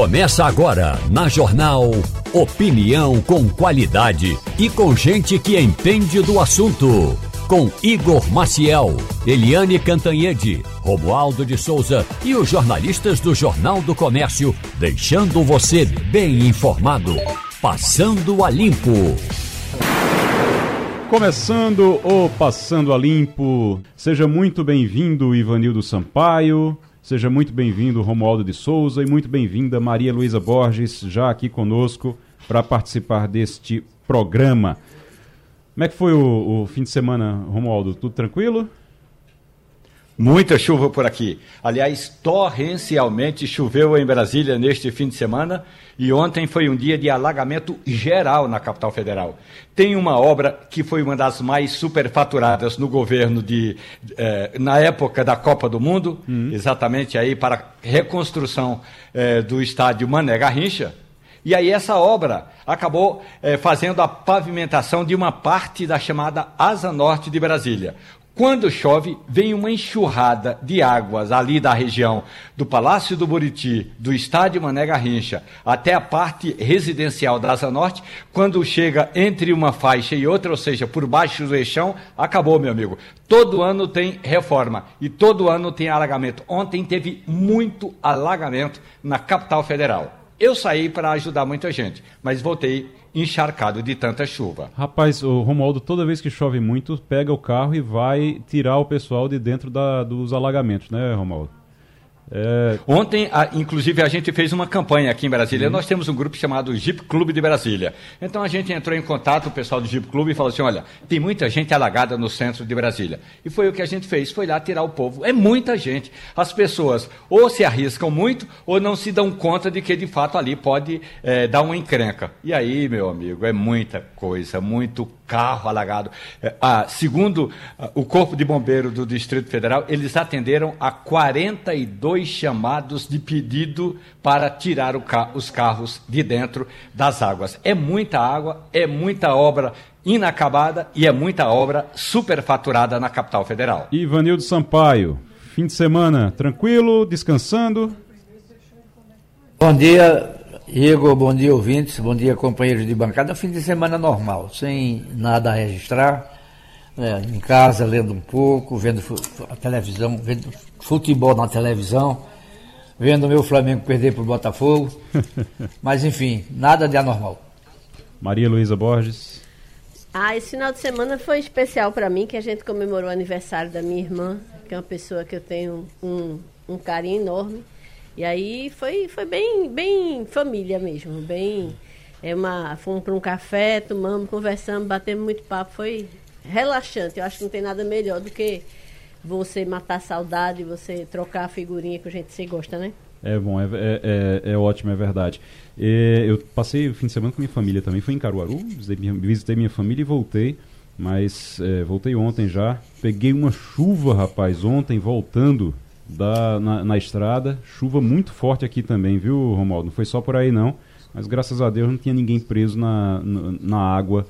Começa agora na Jornal Opinião com qualidade e com gente que entende do assunto. Com Igor Maciel, Eliane Cantanhede, Romualdo de Souza e os jornalistas do Jornal do Comércio, deixando você bem informado. Passando a Limpo. Começando o Passando a Limpo. Seja muito bem-vindo, Ivanildo Sampaio. Seja muito bem-vindo, Romualdo de Souza, e muito bem-vinda, Maria Luísa Borges, já aqui conosco para participar deste programa. Como é que foi o, o fim de semana, Romualdo? Tudo tranquilo? Muita chuva por aqui. Aliás, torrencialmente choveu em Brasília neste fim de semana e ontem foi um dia de alagamento geral na capital federal. Tem uma obra que foi uma das mais superfaturadas no governo de eh, na época da Copa do Mundo, uhum. exatamente aí para reconstrução eh, do estádio Mané Garrincha. E aí essa obra acabou eh, fazendo a pavimentação de uma parte da chamada Asa Norte de Brasília. Quando chove, vem uma enxurrada de águas ali da região do Palácio do Buriti, do Estádio Mané Garrincha, até a parte residencial da Asa Norte. Quando chega entre uma faixa e outra, ou seja, por baixo do eixão, acabou, meu amigo. Todo ano tem reforma e todo ano tem alagamento. Ontem teve muito alagamento na capital federal. Eu saí para ajudar muita gente, mas voltei encharcado de tanta chuva. Rapaz, o Romualdo, toda vez que chove muito, pega o carro e vai tirar o pessoal de dentro da, dos alagamentos, né, Romualdo? É... Ontem, a, inclusive, a gente fez uma campanha aqui em Brasília. Uhum. Nós temos um grupo chamado Jeep Clube de Brasília. Então a gente entrou em contato, o pessoal do Jeep Clube, e falou assim: olha, tem muita gente alagada no centro de Brasília. E foi o que a gente fez: foi lá tirar o povo. É muita gente. As pessoas ou se arriscam muito ou não se dão conta de que de fato ali pode é, dar uma encrenca. E aí, meu amigo, é muita coisa, muito carro alagado. É, ah, segundo o Corpo de Bombeiro do Distrito Federal, eles atenderam a 42 chamados de pedido para tirar ca os carros de dentro das águas. É muita água, é muita obra inacabada e é muita obra superfaturada na capital federal. Ivanildo Sampaio, fim de semana tranquilo, descansando? Bom dia, Igor, bom dia ouvintes, bom dia companheiros de bancada. Fim de semana normal, sem nada a registrar. Né, em casa, lendo um pouco, vendo a televisão, vendo futebol na televisão, vendo o meu Flamengo perder para o Botafogo. Mas enfim, nada de anormal. Maria Luísa Borges. Ah, esse final de semana foi especial para mim, que a gente comemorou o aniversário da minha irmã, que é uma pessoa que eu tenho um, um carinho enorme. E aí foi, foi bem, bem família mesmo, bem. É uma, fomos para um café, tomamos, conversamos, batemos muito papo, foi relaxante. Eu acho que não tem nada melhor do que você matar a saudade, você trocar a figurinha que a gente se gosta, né? É bom, é, é, é, é ótimo, é verdade. Eu passei o fim de semana com minha família também, fui em Caruaru, visitei minha, visitei minha família e voltei, mas é, voltei ontem já. Peguei uma chuva, rapaz, ontem voltando da, na, na, estrada. Chuva muito forte aqui também, viu, Romualdo? Não foi só por aí não, mas graças a Deus não tinha ninguém preso na, na, na água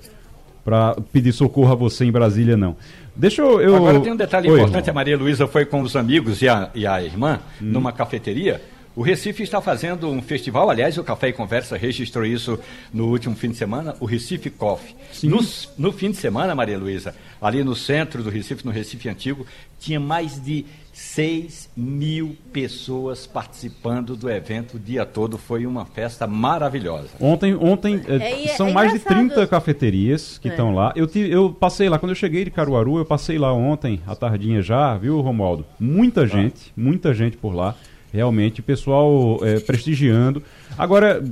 para pedir socorro a você em Brasília, não. Deixa eu. eu... Agora tem um detalhe Oi, importante: irmão. a Maria Luísa foi com os amigos e a, e a irmã hum. numa cafeteria. O Recife está fazendo um festival, aliás, o Café e Conversa registrou isso no último fim de semana, o Recife Coffee. No, no fim de semana, Maria Luísa, ali no centro do Recife, no Recife Antigo, tinha mais de 6 mil pessoas participando do evento o dia todo. Foi uma festa maravilhosa. Ontem, ontem é, é, são é mais de 30 cafeterias que estão é. lá. Eu, eu passei lá, quando eu cheguei de Caruaru, eu passei lá ontem, à tardinha já, viu, Romualdo? Muita gente, ah. muita gente por lá. Realmente, pessoal é, prestigiando. Agora,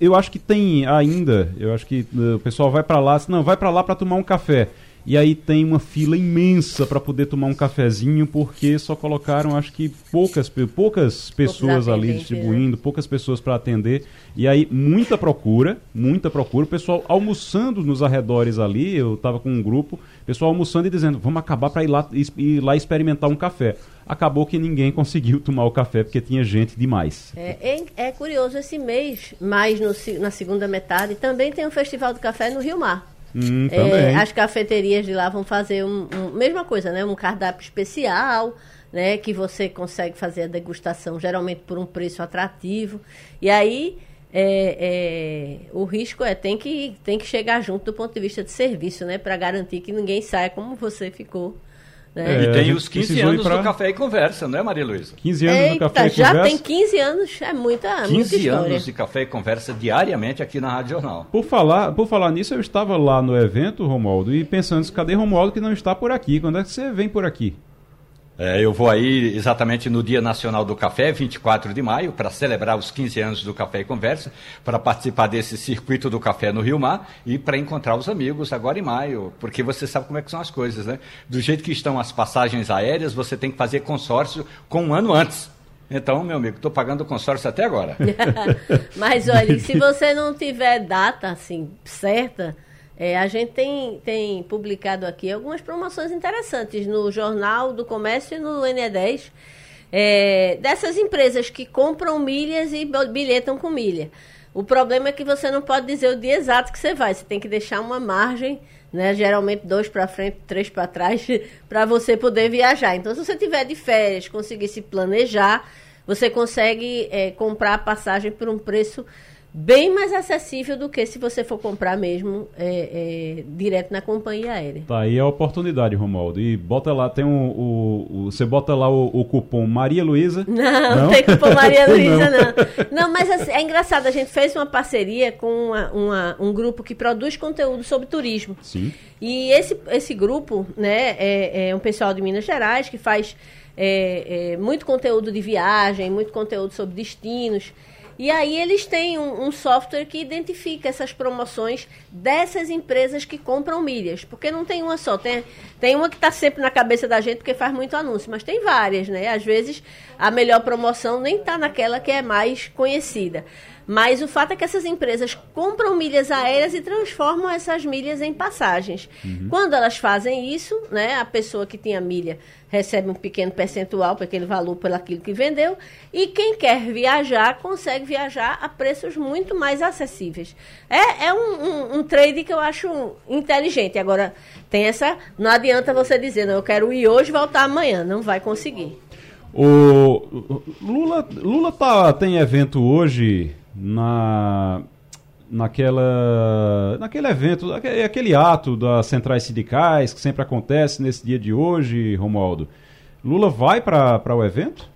eu acho que tem ainda, eu acho que uh, o pessoal vai para lá, não, vai para lá para tomar um café e aí tem uma fila imensa para poder tomar um cafezinho, porque só colocaram, acho que poucas, poucas pessoas ali distribuindo, né? poucas pessoas para atender, e aí muita procura, muita procura, o pessoal almoçando nos arredores ali, eu estava com um grupo, pessoal almoçando e dizendo, vamos acabar para ir lá, ir lá experimentar um café. Acabou que ninguém conseguiu tomar o café porque tinha gente demais. É, é, é curioso, esse mês, mais no, na segunda metade, também tem um festival do café no Rio Mar. Hum, é, as cafeterias de lá vão fazer um, um, mesma coisa, né? Um cardápio especial, né, que você consegue fazer a degustação geralmente por um preço atrativo. E aí é, é, o risco é tem que, tem que chegar junto do ponto de vista de serviço, né, para garantir que ninguém saia como você ficou. Né? É, e tem os 15 anos pra... do Café e Conversa, não é, Maria Luísa? 15 anos Eita, do Café e já Conversa. Já tem 15 anos, é muita, 15 muita história. anos de Café e Conversa diariamente aqui na Rádio Jornal. Por falar, por falar nisso, eu estava lá no evento, Romualdo, e pensando, cadê Romualdo que não está por aqui? Quando é que você vem por aqui? É, eu vou aí exatamente no Dia Nacional do Café, 24 de maio, para celebrar os 15 anos do Café e Conversa, para participar desse circuito do café no Rio Mar e para encontrar os amigos agora em maio, porque você sabe como é que são as coisas, né? Do jeito que estão as passagens aéreas, você tem que fazer consórcio com um ano antes. Então, meu amigo, estou pagando o consórcio até agora. Mas olha, se você não tiver data assim certa, é, a gente tem, tem publicado aqui algumas promoções interessantes no Jornal do Comércio e no NE10, é, dessas empresas que compram milhas e bilhetam com milha. O problema é que você não pode dizer o dia exato que você vai, você tem que deixar uma margem, né, geralmente dois para frente, três para trás, para você poder viajar. Então, se você tiver de férias, conseguir se planejar, você consegue é, comprar a passagem por um preço bem mais acessível do que se você for comprar mesmo é, é, direto na companhia aérea. Tá aí a oportunidade, Romualdo. E bota lá, tem um, o, o você bota lá o, o, cupom Maria Luísa. Não, não, tem cupom Maria Luísa, não. não. mas assim, é engraçado, a gente fez uma parceria com uma, uma, um grupo que produz conteúdo sobre turismo. Sim. E esse, esse grupo, né, é, é um pessoal de Minas Gerais que faz é, é, muito conteúdo de viagem, muito conteúdo sobre destinos. E aí eles têm um, um, software que identifica essas promoções dessas empresas que compram milhas. Porque não tem uma só. Tem, tem uma que está sempre na cabeça da gente porque faz muito anúncio, mas tem várias, né? Às vezes a melhor promoção nem está naquela que é mais conhecida. Mas o fato é que essas empresas compram milhas aéreas e transformam essas milhas em passagens. Uhum. Quando elas fazem isso, né, a pessoa que tem a milha recebe um pequeno percentual para aquele valor pelo aquilo que vendeu e quem quer viajar consegue viajar a preços muito mais acessíveis. É, é um, um, um trade que eu acho inteligente. Agora, tem essa. Não adianta você dizer, não, eu quero ir hoje e voltar amanhã. Não vai conseguir. O Lula, Lula tá, tem evento hoje na naquela naquele evento, aquele, ato das centrais sindicais que sempre acontece nesse dia de hoje, Romualdo. Lula vai para o evento?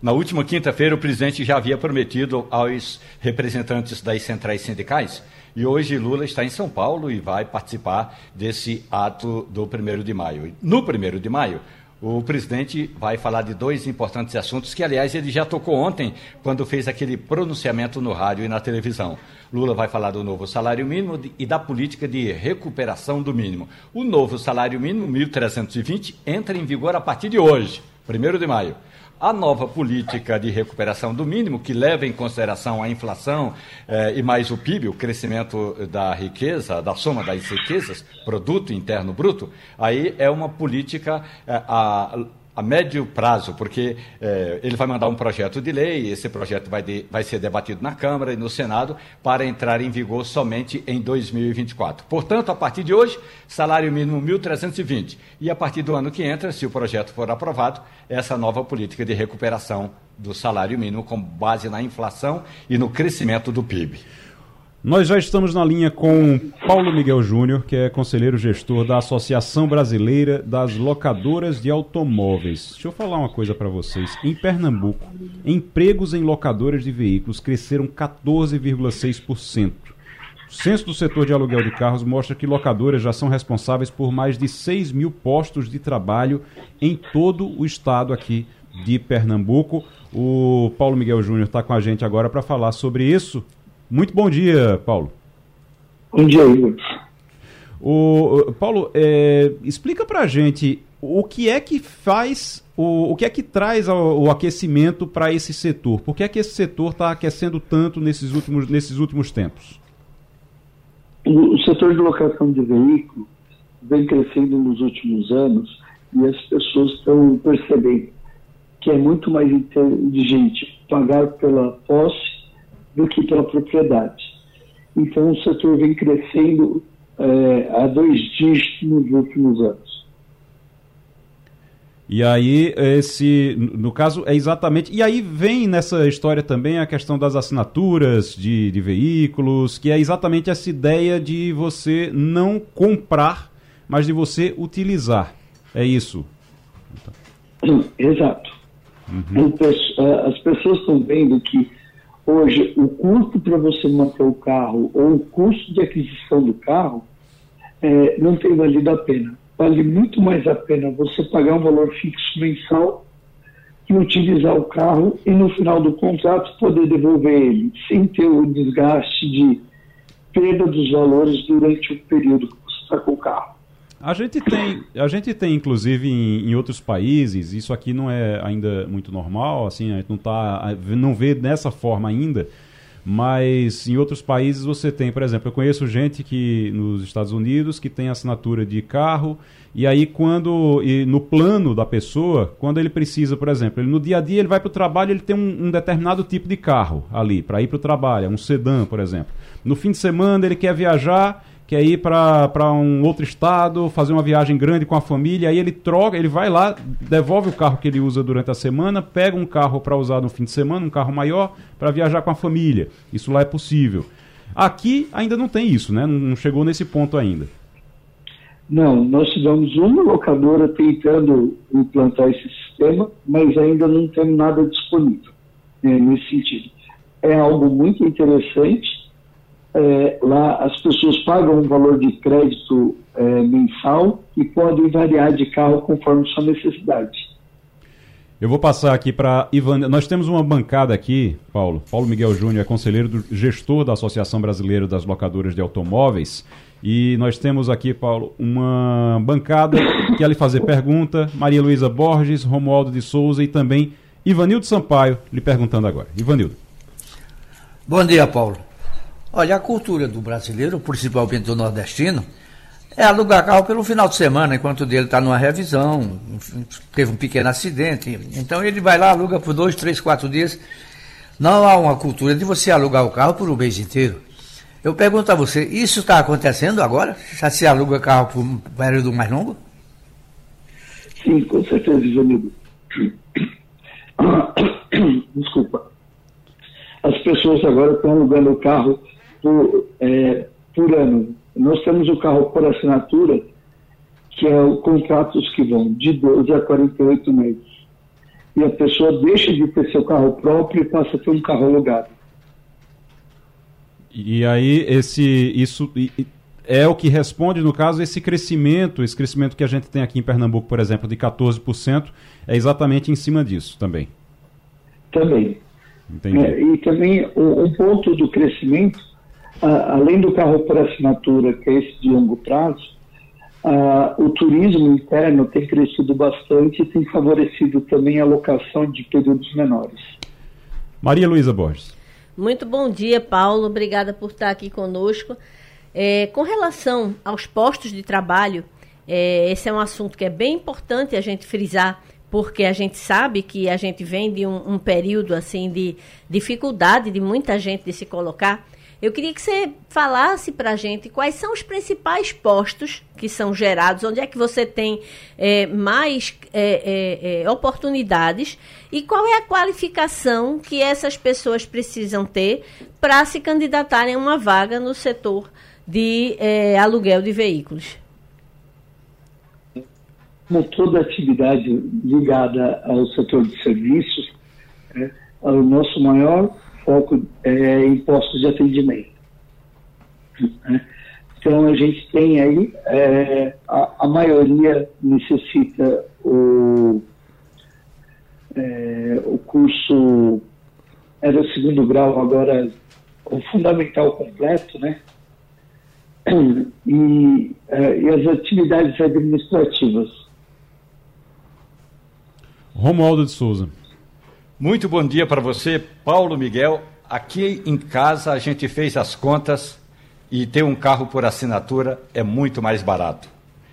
Na última quinta-feira, o presidente já havia prometido aos representantes das centrais sindicais e hoje Lula está em São Paulo e vai participar desse ato do 1 de maio. No 1 de maio, o presidente vai falar de dois importantes assuntos que, aliás, ele já tocou ontem, quando fez aquele pronunciamento no rádio e na televisão. Lula vai falar do novo salário mínimo e da política de recuperação do mínimo. O novo salário mínimo, 1.320, entra em vigor a partir de hoje, 1 de maio a nova política de recuperação do mínimo, que leva em consideração a inflação eh, e mais o PIB, o crescimento da riqueza, da soma das riquezas, produto interno bruto, aí é uma política eh, a, a médio prazo, porque eh, ele vai mandar um projeto de lei, esse projeto vai, de, vai ser debatido na Câmara e no Senado para entrar em vigor somente em 2024. Portanto, a partir de hoje, salário mínimo 1.320. E a partir do ano que entra, se o projeto for aprovado, essa nova política de recuperação do salário mínimo com base na inflação e no crescimento do PIB. Nós já estamos na linha com Paulo Miguel Júnior, que é conselheiro gestor da Associação Brasileira das Locadoras de Automóveis. Deixa eu falar uma coisa para vocês. Em Pernambuco, empregos em locadoras de veículos cresceram 14,6%. O censo do setor de aluguel de carros mostra que locadoras já são responsáveis por mais de 6 mil postos de trabalho em todo o estado aqui de Pernambuco. O Paulo Miguel Júnior está com a gente agora para falar sobre isso. Muito bom dia, Paulo. Bom dia, Igor. O, Paulo, é, explica para a gente o que é que faz, o, o que é que traz o, o aquecimento para esse setor? Por que é que esse setor está aquecendo tanto nesses últimos, nesses últimos tempos? O, o setor de locação de veículos vem crescendo nos últimos anos e as pessoas estão percebendo que é muito mais inteligente pagar pela posse do que pela propriedade. Então, o setor vem crescendo é, a dois dígitos nos últimos anos. E aí, esse, no caso, é exatamente. E aí vem nessa história também a questão das assinaturas de, de veículos, que é exatamente essa ideia de você não comprar, mas de você utilizar. É isso. Exato. Uhum. As pessoas estão vendo que hoje o custo para você manter o carro ou o custo de aquisição do carro é, não tem valido a pena vale muito mais a pena você pagar um valor fixo mensal e utilizar o carro e no final do contrato poder devolver ele, sem ter o desgaste de perda dos valores durante o período que você está com o carro. A gente tem, a gente tem inclusive em, em, outros países, isso aqui não é ainda muito normal, assim, a gente não, tá, não vê dessa forma ainda, mas em outros países você tem, por exemplo, eu conheço gente que nos Estados Unidos que tem assinatura de carro e aí quando e no plano da pessoa, quando ele precisa, por exemplo, ele, no dia a dia ele vai para o trabalho, ele tem um, um determinado tipo de carro ali para ir para o trabalho, um sedã, por exemplo. No fim de semana ele quer viajar quer ir para um outro estado, fazer uma viagem grande com a família, aí ele troca, ele vai lá, devolve o carro que ele usa durante a semana, pega um carro para usar no fim de semana, um carro maior, para viajar com a família. Isso lá é possível. Aqui ainda não tem isso, né? Não chegou nesse ponto ainda. Não, nós tivemos uma locadora tentando implantar esse sistema, mas ainda não temos nada disponível né, nesse sentido. É algo muito interessante, é, lá as pessoas pagam um valor de crédito é, mensal e podem variar de carro conforme sua necessidade. Eu vou passar aqui para Ivan. Nós temos uma bancada aqui, Paulo. Paulo Miguel Júnior é conselheiro do gestor da Associação Brasileira das Locadoras de Automóveis. E nós temos aqui, Paulo, uma bancada que quer lhe fazer pergunta. Maria Luísa Borges, Romualdo de Souza e também Ivanildo Sampaio lhe perguntando agora. Ivanildo. Bom dia, Paulo. Olha, a cultura do brasileiro, principalmente do nordestino, é alugar carro pelo final de semana, enquanto dele está numa revisão, teve um pequeno acidente. Então ele vai lá, aluga por dois, três, quatro dias. Não há uma cultura de você alugar o carro por um mês inteiro. Eu pergunto a você, isso está acontecendo agora? Já se aluga carro por um período mais longo? Sim, com certeza, amigo. Desculpa. As pessoas agora estão alugando o carro por, é, por ano. Nós temos o carro por assinatura, que é o contratos que vão de 12 a 48 meses. E a pessoa deixa de ter seu carro próprio e passa a ter um carro alugado. E aí esse isso é o que responde no caso esse crescimento, esse crescimento que a gente tem aqui em Pernambuco, por exemplo, de 14%, é exatamente em cima disso também. Também. É, e também um ponto do crescimento além do carro por assinatura, que é esse de longo prazo, o turismo interno tem crescido bastante e tem favorecido também a locação de períodos menores. Maria Luísa Borges. Muito bom dia, Paulo. Obrigada por estar aqui conosco. É, com relação aos postos de trabalho, é, esse é um assunto que é bem importante a gente frisar, porque a gente sabe que a gente vem de um, um período assim de dificuldade de muita gente de se colocar. Eu queria que você falasse para a gente quais são os principais postos que são gerados, onde é que você tem é, mais é, é, é, oportunidades e qual é a qualificação que essas pessoas precisam ter para se candidatarem a uma vaga no setor de é, aluguel de veículos. Como toda atividade ligada ao setor de serviços, é, o nosso maior foco é, em postos de atendimento. Né? Então a gente tem aí, é, a, a, maioria necessita o, é, o curso, era segundo grau, agora o fundamental completo, né? E, é, e as atividades administrativas. Romualdo de Souza. Muito bom dia para você, Paulo Miguel. Aqui em casa a gente fez as contas e ter um carro por assinatura é muito mais barato,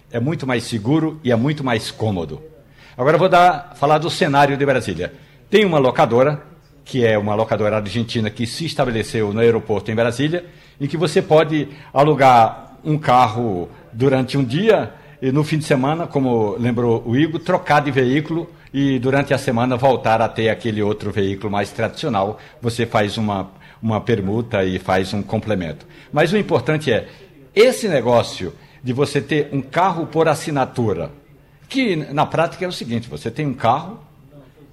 é muito mais seguro e é muito mais cômodo. Agora vou dar, falar do cenário de Brasília. Tem uma locadora, que é uma locadora argentina que se estabeleceu no aeroporto em Brasília, em que você pode alugar um carro durante um dia e no fim de semana, como lembrou o Igor, trocar de veículo e durante a semana voltar a ter aquele outro veículo mais tradicional. Você faz uma, uma permuta e faz um complemento. Mas o importante é esse negócio de você ter um carro por assinatura, que na prática é o seguinte: você tem um carro,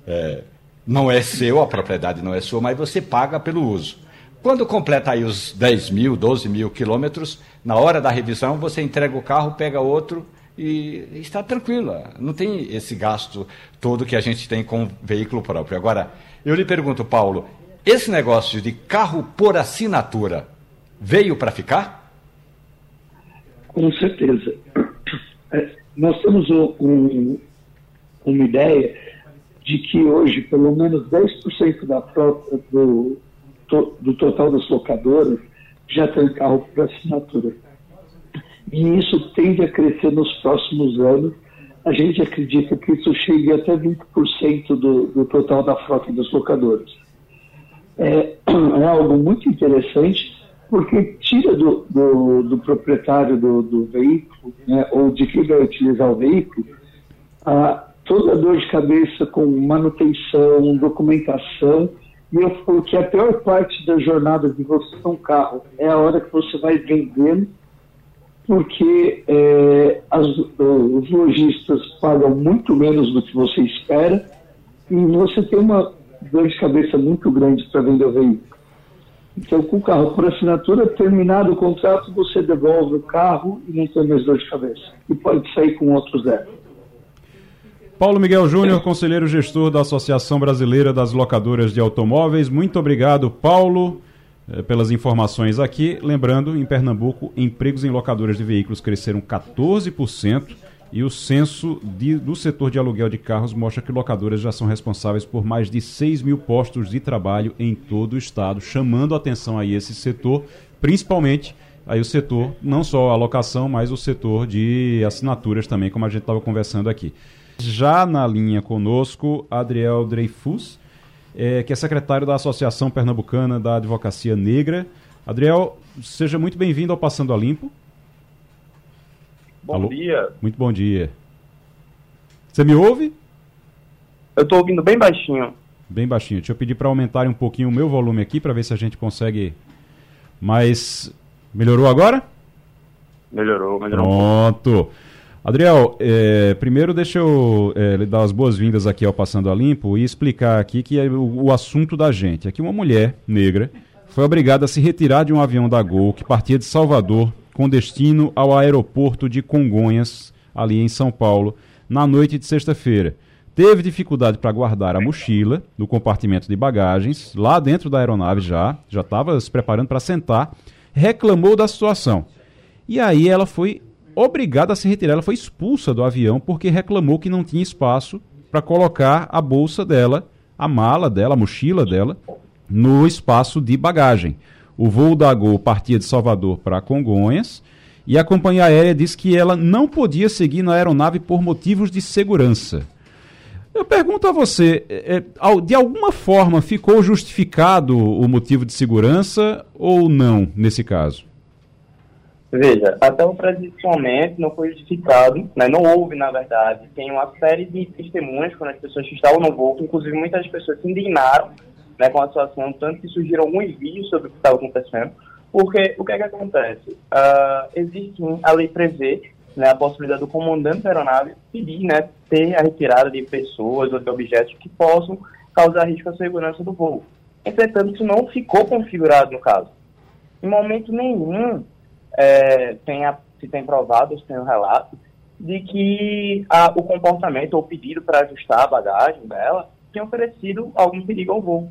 é, não é seu, a propriedade não é sua, mas você paga pelo uso. Quando completa aí os 10 mil, 12 mil quilômetros, na hora da revisão você entrega o carro, pega outro e está tranquila. Não tem esse gasto todo que a gente tem com veículo próprio. Agora, eu lhe pergunto, Paulo, esse negócio de carro por assinatura veio para ficar? Com certeza. É, nós temos um, um, uma ideia de que hoje pelo menos 10% da frota do, do total das locadoras já tem carro por assinatura. E isso tende a crescer nos próximos anos. A gente acredita que isso chegue até 20% do, do total da frota das locadoras. É, é algo muito interessante, porque tira do, do, do proprietário do, do veículo, né, ou de quem vai utilizar o veículo, a, toda a dor de cabeça com manutenção, documentação e eu falo que a pior parte da jornada de você ter um carro é a hora que você vai vendendo, porque é, as, os lojistas pagam muito menos do que você espera e você tem uma dor de cabeça muito grande para vender o veículo. Então, com o carro por assinatura, terminado o contrato, você devolve o carro e não tem mais dor de cabeça. E pode sair com outro zero. Paulo Miguel Júnior, conselheiro gestor da Associação Brasileira das Locadoras de Automóveis. Muito obrigado, Paulo, pelas informações aqui. Lembrando, em Pernambuco, empregos em locadoras de veículos cresceram 14% e o censo de, do setor de aluguel de carros mostra que locadoras já são responsáveis por mais de 6 mil postos de trabalho em todo o estado, chamando atenção aí esse setor, principalmente aí o setor, não só a locação, mas o setor de assinaturas também, como a gente estava conversando aqui. Já na linha conosco, Adriel Dreyfus, é, que é secretário da Associação Pernambucana da Advocacia Negra. Adriel, seja muito bem-vindo ao Passando a Limpo. Bom Alô? dia. Muito bom dia. Você me ouve? Eu estou ouvindo bem baixinho. Bem baixinho. Deixa eu pedir para aumentar um pouquinho o meu volume aqui para ver se a gente consegue. Mas melhorou agora? Melhorou, melhorou. Pronto. Adriel, é, primeiro deixa eu é, dar as boas-vindas aqui ao Passando a Limpo e explicar aqui que é o, o, assunto da gente. Aqui uma mulher negra foi obrigada a se retirar de um avião da Gol que partia de Salvador com destino ao aeroporto de Congonhas, ali em São Paulo, na noite de sexta-feira. Teve dificuldade para guardar a mochila no compartimento de bagagens, lá dentro da aeronave já, já estava se preparando para sentar, reclamou da situação. E aí ela foi obrigada a se retirar. Ela foi expulsa do avião porque reclamou que não tinha espaço para colocar a bolsa dela, a mala dela, a mochila dela, no espaço de bagagem. O voo da Gol partia de Salvador para Congonhas e a companhia aérea disse que ela não podia seguir na aeronave por motivos de segurança. Eu pergunto a você, é, é de alguma forma ficou justificado o motivo de segurança ou não nesse caso? Veja, até o presente momento não foi justificado, né, não houve, na verdade. Tem uma série de testemunhas quando as pessoas que estavam no voo, inclusive muitas pessoas se indignaram né, com a situação, tanto que surgiram alguns vídeos sobre o que estava acontecendo. Porque o que é que acontece? Uh, existe, a lei prevê né, a possibilidade do comandante da aeronave pedir, né, ter a retirada de pessoas ou de objetos que possam causar risco à segurança do voo. Entretanto, isso não ficou configurado no caso. Em momento nenhum, é, tenha, se tem provado, se tem um relato, de que a, o comportamento ou pedido para ajustar a bagagem dela tinha oferecido algum perigo ao voo.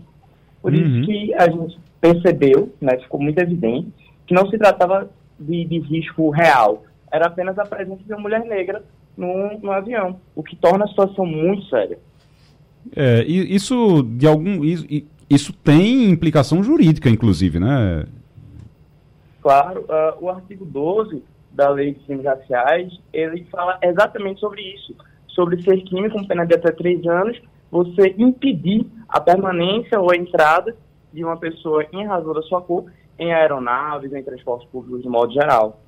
Por uhum. isso que a gente percebeu, né, ficou muito evidente, que não se tratava de, de risco real, era apenas a presença de uma mulher negra no, no avião, o que torna a situação muito séria. É, isso de algum isso, isso tem implicação jurídica, inclusive, né? Claro, uh, o artigo 12 da Lei de Crimes Raciais, ele fala exatamente sobre isso, sobre ser crime com pena de até três anos, você impedir a permanência ou a entrada de uma pessoa em razão da sua cor em aeronaves, em transportes públicos de modo geral.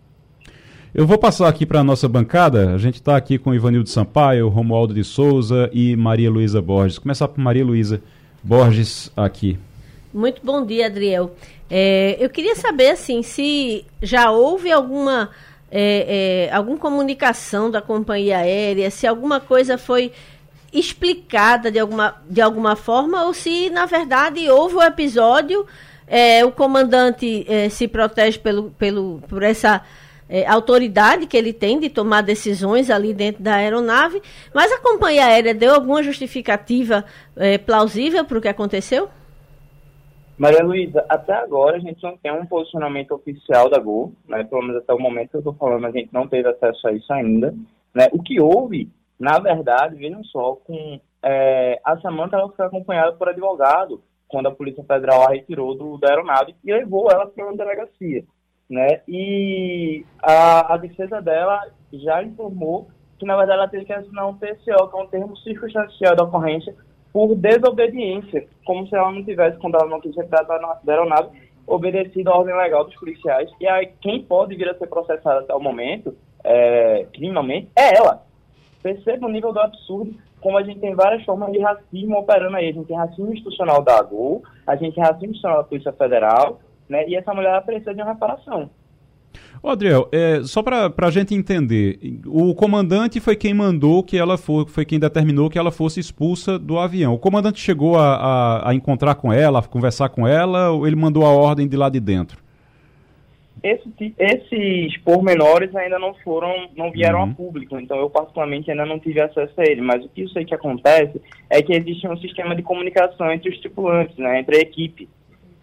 Eu vou passar aqui para a nossa bancada. A gente está aqui com Ivanildo Sampaio, Romualdo de Souza e Maria Luísa Borges. Começar por Maria Luísa Borges aqui. Muito bom dia, Adriel. É, eu queria saber assim se já houve alguma é, é, alguma comunicação da companhia aérea, se alguma coisa foi explicada de alguma, de alguma forma ou se na verdade houve o um episódio, é, o comandante é, se protege pelo, pelo, por essa é, autoridade que ele tem de tomar decisões ali dentro da aeronave, mas a companhia aérea deu alguma justificativa plausível para o que aconteceu? Maria Luísa, até agora a gente não tem um posicionamento oficial da Gol, né? Pelo menos até o momento que eu estou falando, a gente não teve acesso a isso ainda. Né? O que houve, na verdade, vejam só, com é, a Samanta ela foi acompanhada por advogado quando a Polícia Federal a retirou do, da aeronave e levou ela para uma delegacia. Né? E a, a defesa dela já informou que, na verdade, ela teve que assinar um TCO, que é um termo circunstancial da ocorrência, por desobediência, como se ela não tivesse, quando ela não quis retirar da aeronave, obedecido à ordem legal dos policiais. E aí, quem pode vir a ser processada até o momento, é, criminalmente, é ela. Perceba o nível do absurdo, como a gente tem várias formas de racismo operando aí. A gente tem racismo institucional da AGU, a gente tem racismo institucional da Polícia Federal, né? E essa mulher precisa de uma reparação. Ô, Adriel, é, só para a gente entender, o comandante foi quem mandou que ela for, foi quem determinou que ela fosse expulsa do avião. O comandante chegou a, a, a encontrar com ela, a conversar com ela, ou ele mandou a ordem de lá de dentro? Esse, esses pormenores ainda não foram, não vieram uhum. a público, então eu particularmente ainda não tive acesso a ele, mas o que eu sei que acontece é que existe um sistema de comunicação entre os tripulantes, né, entre a equipe.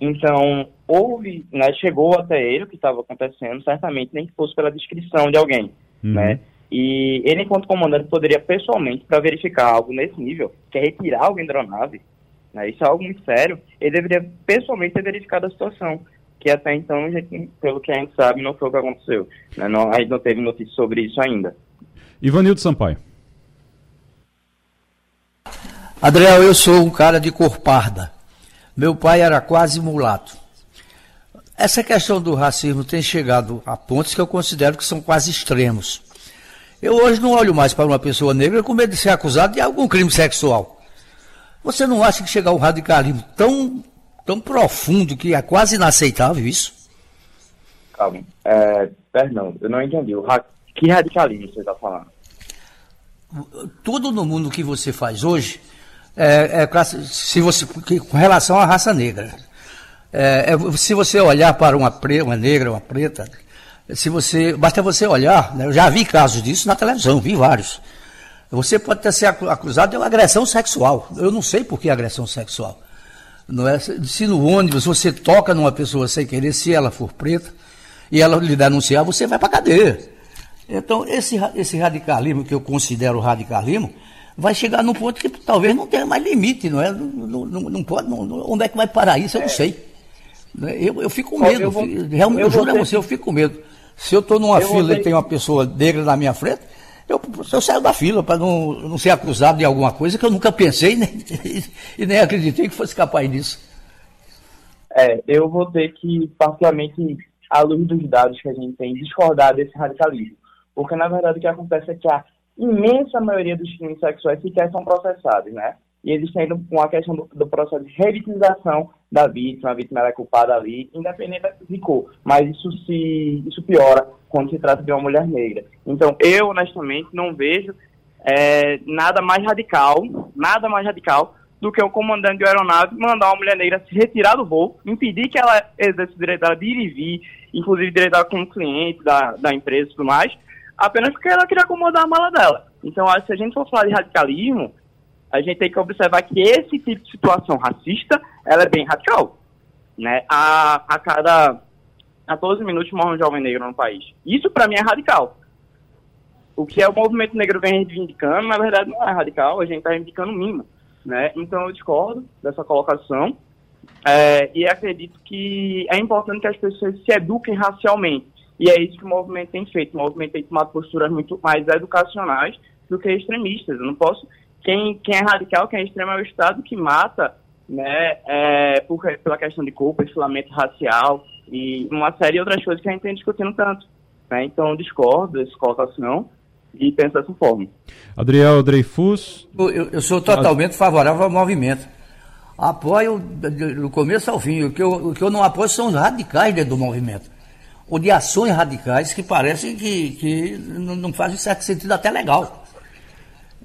Então, houve, né, chegou até ele o que estava acontecendo, certamente nem que fosse pela descrição de alguém, uhum. né? E ele, enquanto comandante, poderia pessoalmente, para verificar algo nesse nível, que é retirar alguém da aeronave, né, isso é algo muito sério, ele deveria pessoalmente ter verificado a situação, que até então, gente, pelo que a gente sabe, não foi o que aconteceu. Né? Não, a gente não teve notícia sobre isso ainda. Ivanildo Sampaio. Adriel, eu sou um cara de cor parda. Meu pai era quase mulato. Essa questão do racismo tem chegado a pontos que eu considero que são quase extremos. Eu hoje não olho mais para uma pessoa negra com medo de ser acusado de algum crime sexual. Você não acha que chegar um radicalismo tão, tão profundo que é quase inaceitável isso? Calma. É, Fernando, eu não entendi. Ra... Que radicalismo você está falando? Tudo no mundo que você faz hoje é, é, se você, com relação à raça negra. É, é, se você olhar para uma, pre, uma negra, uma preta, se você, basta você olhar, né, eu já vi casos disso na televisão, vi vários. Você pode ter ser acusado de agressão sexual. Eu não sei por que agressão sexual. Não é? Se no ônibus você toca numa pessoa sem querer, se ela for preta, e ela lhe denunciar, você vai para a cadeia. Então, esse, esse radicalismo que eu considero radicalismo, vai chegar num ponto que talvez não tenha mais limite, não é? Não, não, não pode, não, onde é que vai parar isso? Eu não sei. Eu, eu fico com medo, eu vou, realmente, eu, juro a você, eu fico com medo. Se eu estou numa eu fila e tem uma pessoa negra na minha frente, eu, eu saio da fila para não, não ser acusado de alguma coisa que eu nunca pensei nem, e nem acreditei que fosse capaz disso. É, eu vou ter que, particularmente, à luz dos dados que a gente tem, discordar desse radicalismo. Porque, na verdade, o que acontece é que a imensa maioria dos crimes sexuais sequer são processados, né? E existe ainda uma questão do, do, processo de revitimização da vítima, a vítima é culpada ali, independente de cor. Mas isso se isso piora quando se trata de uma mulher negra. Então, eu, honestamente, não vejo é, nada mais radical, nada mais radical do que o comandante de aeronave mandar uma mulher negra se retirar do voo, impedir que ela exerça o direito dela de ir e vir, inclusive direito dela como cliente da, da empresa e tudo mais, apenas porque ela queria acomodar a mala dela. Então, se a gente for falar de radicalismo, a gente tem que observar que esse tipo de situação racista, ela é bem radical. Né? A, a cada 14 minutos morre um jovem negro no país. Isso, para mim, é radical. O que é o movimento negro vem reivindicando, na verdade, não é radical, a gente está reivindicando o mínimo. Né? Então, eu discordo dessa colocação. É, e acredito que é importante que as pessoas se eduquem racialmente. E é isso que o movimento tem feito. O movimento tem tomado posturas muito mais educacionais do que extremistas. Eu não posso. Quem, quem é radical, quem é extremo é o Estado que mata né, é, por, pela questão de culpa, isolamento racial e uma série de outras coisas que a gente tem discutindo tanto. Né? Então, discordo dessa colocação e penso dessa forma. Adriel Dreyfus. Eu, eu sou totalmente favorável ao movimento. Apoio do começo ao fim. O que, eu, o que eu não apoio são os radicais dentro do movimento. Ou de ações radicais que parecem que, que não fazem certo sentido até legal.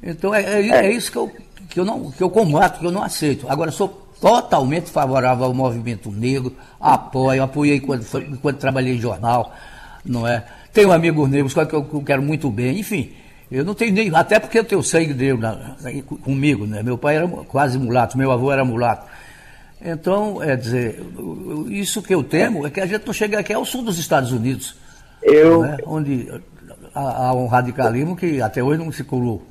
Então é, é, é isso que eu, que, eu não, que eu combato, que eu não aceito. Agora, sou totalmente favorável ao movimento negro, apoio, apoiei quando, quando trabalhei em jornal, não é? Tenho amigos negros que eu quero muito bem, enfim. Eu não tenho nem. Até porque eu tenho sangue negro na, comigo, né? Meu pai era quase mulato, meu avô era mulato. Então, é dizer, isso que eu temo é que a gente não chega aqui ao sul dos Estados Unidos. Eu... Né? Onde há, há um radicalismo que até hoje não se curou.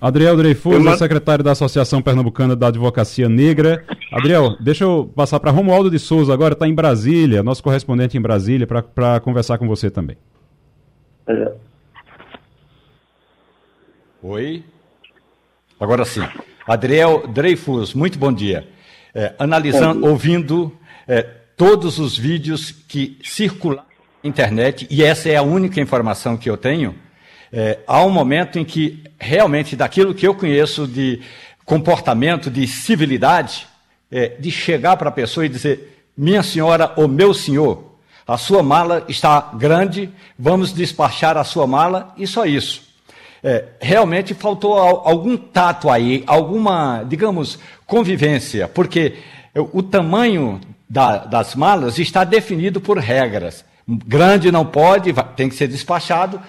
Adriel Dreyfus, é secretário da Associação Pernambucana da Advocacia Negra. Adriel, deixa eu passar para Romualdo de Souza agora, está em Brasília, nosso correspondente em Brasília, para conversar com você também. É. Oi. Agora sim. Adriel Dreyfus, muito bom dia. É, analisando, bom dia. ouvindo é, todos os vídeos que circulam na internet, e essa é a única informação que eu tenho, é, há um momento em que realmente daquilo que eu conheço de comportamento, de civilidade, é, de chegar para a pessoa e dizer, minha senhora ou meu senhor, a sua mala está grande, vamos despachar a sua mala e só isso. É, realmente faltou algum tato aí, alguma, digamos, convivência, porque o tamanho da, das malas está definido por regras. Grande não pode, tem que ser despachado,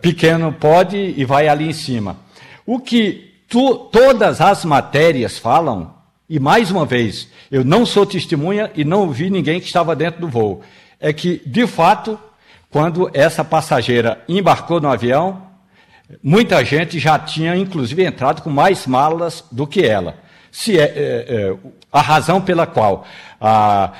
pequeno pode e vai ali em cima. O que tu, todas as matérias falam, e mais uma vez, eu não sou testemunha e não vi ninguém que estava dentro do voo, é que, de fato, quando essa passageira embarcou no avião, muita gente já tinha, inclusive, entrado com mais malas do que ela. Se é, é, é a razão pela qual a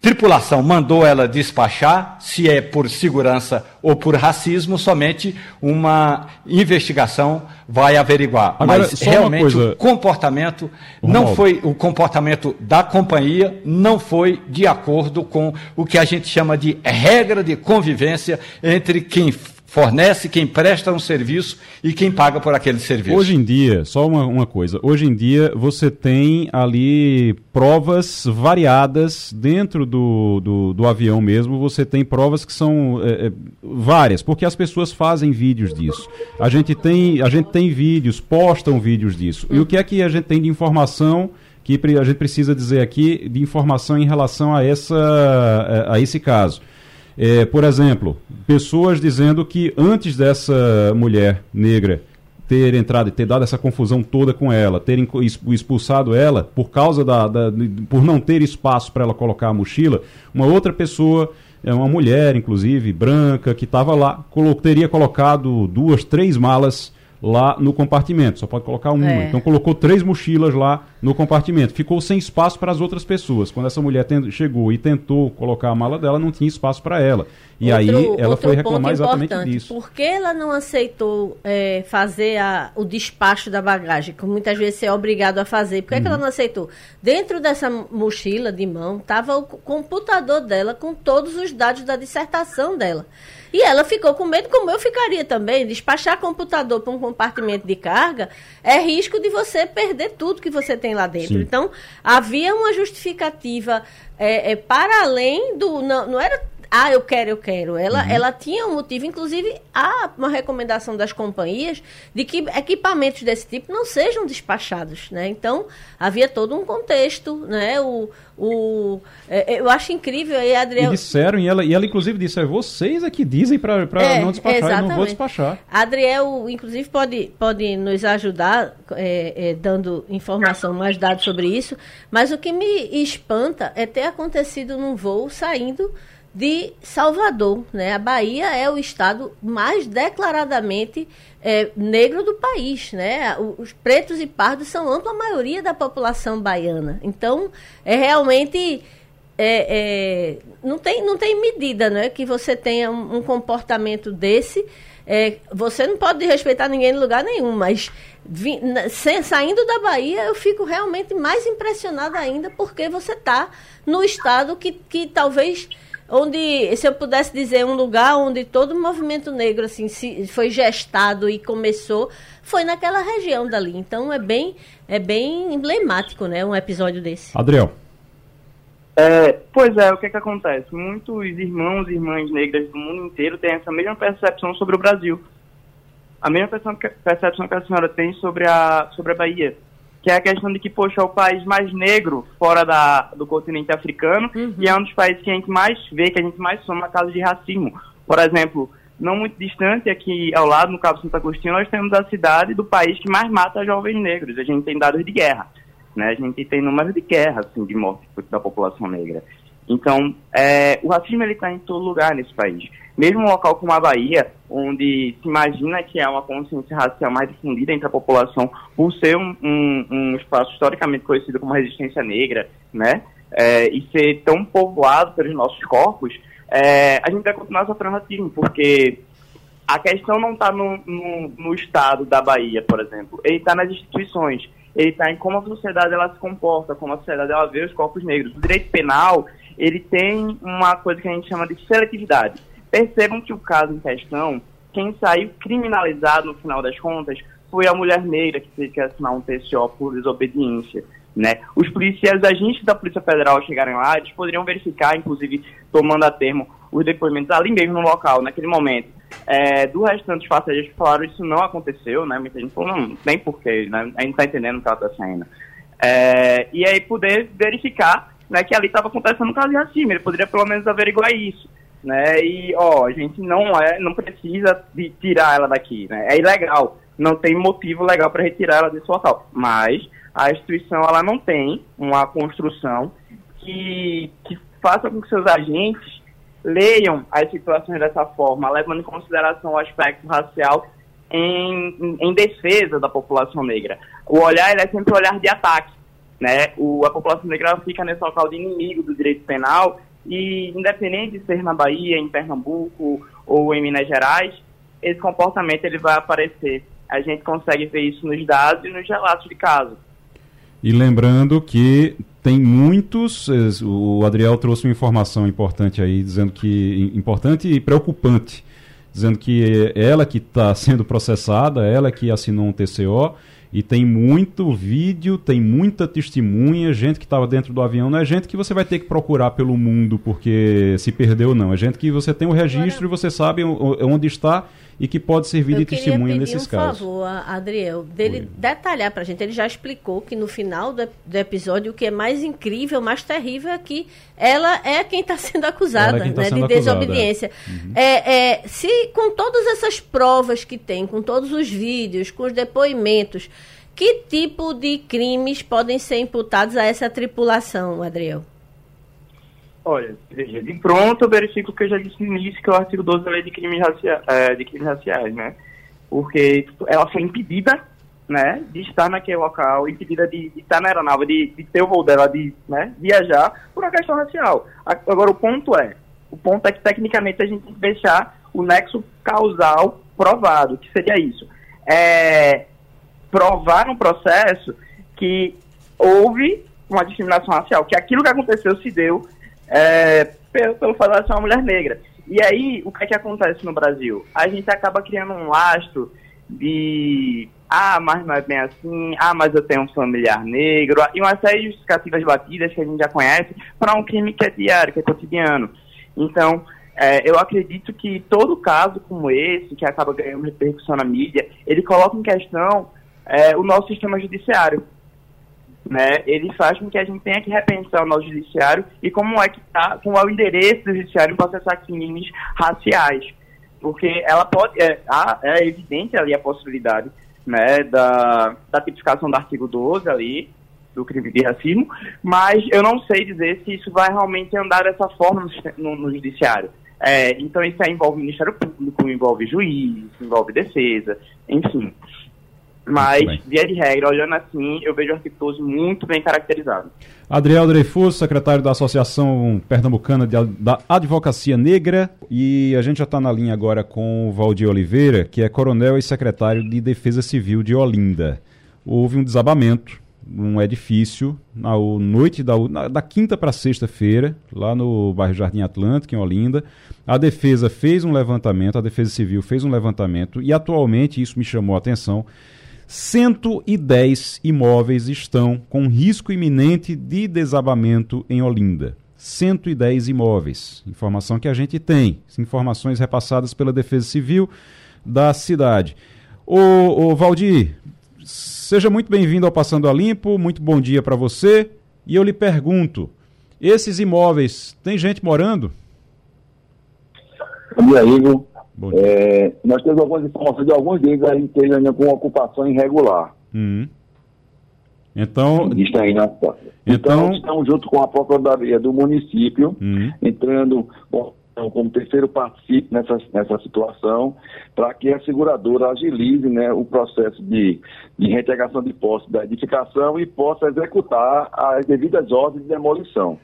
tripulação mandou ela despachar, se é por segurança ou por racismo, somente uma investigação vai averiguar. Agora, Mas realmente o comportamento não foi o comportamento da companhia não foi de acordo com o que a gente chama de regra de convivência entre quem fornece, quem presta um serviço e quem paga por aquele serviço. Hoje em dia, só uma, uma coisa, hoje em dia você tem ali provas variadas dentro do, do, do avião mesmo, você tem provas que são é, é, várias, porque as pessoas fazem vídeos disso. A gente tem, a gente tem vídeos, postam vídeos disso. E o que é que a gente tem de informação que a gente precisa dizer aqui de informação em relação a, essa, a esse caso? É, por exemplo, pessoas dizendo que antes dessa mulher negra ter entrado e ter dado essa confusão toda com ela, terem expulsado ela por causa da, da por não ter espaço para ela colocar a mochila, uma outra pessoa, é uma mulher inclusive branca que estava lá, colo teria colocado duas, três malas lá no compartimento, só pode colocar uma. É. Então colocou três mochilas lá no compartimento. Ficou sem espaço para as outras pessoas. Quando essa mulher chegou e tentou colocar a mala dela, não tinha espaço para ela. E outro, aí ela foi reclamar exatamente disso. Por que ela não aceitou é, fazer a, o despacho da bagagem, que muitas vezes é obrigado a fazer? Por que, uhum. que ela uhum. não aceitou? Dentro dessa mochila de mão estava o computador dela com todos os dados da dissertação dela. E ela ficou com medo, como eu ficaria também. Despachar computador para um compartimento de carga é risco de você perder tudo que você tem lá dentro. Sim. Então, havia uma justificativa é, é, para além do. Não, não era ah, eu quero, eu quero. Ela, uhum. ela tinha um motivo, inclusive há uma recomendação das companhias de que equipamentos desse tipo não sejam despachados, né? Então, havia todo um contexto, né? O, o, é, é eu acho incrível aí, Adriel... E disseram, e ela, e ela inclusive disse, é vocês é que dizem para é, não despachar, exatamente. eu não vou despachar. Adriel, inclusive, pode, pode nos ajudar é, é, dando informação, mais dados sobre isso, mas o que me espanta é ter acontecido num voo saindo de Salvador. Né? A Bahia é o estado mais declaradamente é, negro do país. Né? Os pretos e pardos são ampla maioria da população baiana. Então, é realmente. É, é, não, tem, não tem medida né, que você tenha um, um comportamento desse. É, você não pode respeitar ninguém em lugar nenhum, mas vi, na, se, saindo da Bahia, eu fico realmente mais impressionada ainda porque você está no estado que, que talvez onde, se eu pudesse dizer, um lugar onde todo o movimento negro assim se, foi gestado e começou, foi naquela região dali. Então é bem, é bem emblemático, né, um episódio desse. Adriel. É, pois é, o que, é que acontece? Muitos irmãos e irmãs negras do mundo inteiro têm essa mesma percepção sobre o Brasil. A mesma percepção que a senhora tem sobre a, sobre a Bahia que é a questão de que, poxa, é o país mais negro fora da, do continente africano uhum. e é um dos países que a gente mais vê, que a gente mais soma casos de racismo. Por exemplo, não muito distante aqui ao lado, no Cabo Santo Agostinho, nós temos a cidade do país que mais mata jovens negros. A gente tem dados de guerra, né? A gente tem números de guerra, assim, de morte da população negra. Então, é, o racismo ele está em todo lugar nesse país. Mesmo um local como a Bahia, onde se imagina que há uma consciência racial mais difundida entre a população, por ser um, um, um espaço historicamente conhecido como resistência negra, né? É, e ser tão povoado pelos nossos corpos, é, a gente vai continuar sofrendo racismo, porque a questão não está no, no, no, estado da Bahia, por exemplo, ele está nas instituições, ele está em como a sociedade ela se comporta, como a sociedade ela vê os corpos negros. O direito penal ele tem uma coisa que a gente chama de seletividade. Percebam que o caso em questão, quem saiu criminalizado no final das contas foi a mulher negra que teve que assinar um TCO por desobediência. Né? Os policiais, agentes da Polícia Federal chegarem lá, eles poderiam verificar, inclusive tomando a termo os depoimentos ali mesmo no local, naquele momento. É, do restante dos passageiros falaram isso não aconteceu, né? Muita gente falou, não, nem porquê, né? A gente tá entendendo o que ela tá saindo. É, e aí poder verificar né, que ali estava acontecendo um caso de racismo, ele poderia pelo menos averiguar isso. Né, e, ó, a gente não, é, não precisa de tirar ela daqui, né, é ilegal, não tem motivo legal para retirar ela desse local, mas a instituição ela não tem uma construção que, que faça com que seus agentes leiam as situações dessa forma, levando em consideração o aspecto racial em, em, defesa da população negra. O olhar é sempre olhar de ataque né? O, a população negra fica nesse local de inimigo do direito penal e, independente de ser na Bahia, em Pernambuco ou em Minas Gerais, esse comportamento ele vai aparecer. A gente consegue ver isso nos dados e nos relatos de caso. E lembrando que tem muitos, o Adriel trouxe uma informação importante aí, dizendo que importante e preocupante, dizendo que é ela que está sendo processada, ela que assinou um TCO e tem muito vídeo, tem muita testemunha, gente que estava dentro do avião. Não é gente que você vai ter que procurar pelo mundo porque se perdeu, não. É gente que você tem o registro Agora, e você sabe onde está e que pode servir de testemunha nesses um casos. Por favor, Adriel, dele Oi. detalhar para a gente. Ele já explicou que no final do, do, episódio o que é mais incrível, mais terrível é que ela é quem está sendo acusada é tá né, sendo de acusada, desobediência. É. Uhum. É, é, se com todas essas provas que tem, com todos os vídeos, com os depoimentos, que tipo de crimes podem ser imputados a essa tripulação, Adriel? Olha, de pronto eu verifico que eu já disse no início, que é o artigo 12 da lei de crimes, racia é, de crimes raciais, né? Porque ela foi impedida, né, de estar naquele local, impedida de, de estar na aeronave, de, de, ter o voo dela, de né, viajar, por uma questão racial. Agora, o ponto é, o ponto é que tecnicamente a gente tem que deixar o nexo causal provado, que seria isso. É, provar no processo que houve uma discriminação racial, que aquilo que aconteceu se deu é, pelo, pelo fato de ser uma mulher negra. E aí, o que é que acontece no Brasil? A gente acaba criando um lastro de ah, mas não é bem assim, ah, mas eu tenho um familiar negro, e uma série de justificativas batidas que a gente já conhece para um crime que é diário, que é cotidiano. Então, é, eu acredito que todo caso como esse, que acaba ganhando repercussão na mídia, ele coloca em questão é, o nosso sistema judiciário né, ele faz com que a gente tenha que repensar o nosso judiciário e como é que tá, como é o endereço do judiciário em processar crimes raciais. Porque ela pode, é, é evidente ali a possibilidade né, da, da tipificação do artigo 12 ali, do crime de racismo, mas eu não sei dizer se isso vai realmente andar dessa forma no, no, judiciário. É, então isso envolve Ministério Público, envolve juiz, envolve defesa, enfim. Mas, via de regra, olhando assim, eu vejo o 12 muito bem caracterizado. Adriel Dreyfus, secretário da Associação Pernambucana de, da Advocacia Negra, e a gente já está na linha agora com o Valdir Oliveira, que é coronel e secretário de Defesa Civil de Olinda. Houve um desabamento num edifício na noite da, na, da quinta para sexta-feira, lá no bairro Jardim Atlântico, em Olinda. A defesa fez um levantamento, a Defesa Civil fez um levantamento e atualmente, isso me chamou a atenção, 110 imóveis estão com risco iminente de desabamento em Olinda. 110 imóveis. Informação que a gente tem, informações repassadas pela Defesa Civil da cidade. Ô, Valdir, seja muito bem-vindo ao Passando a Limpo, muito bom dia para você. E eu lhe pergunto: esses imóveis, tem gente morando? Bom dia, Igor. Bom. É, nós temos algumas informações de alguns deles aí que com ocupação irregular. Uhum. Então, Está aí na então, então, estamos junto com a Procuradoria do município, uhum. entrando como terceiro participe nessa, nessa situação, para que a seguradora agilize né, o processo de, de reintegração de posse da edificação e possa executar as devidas ordens de demolição.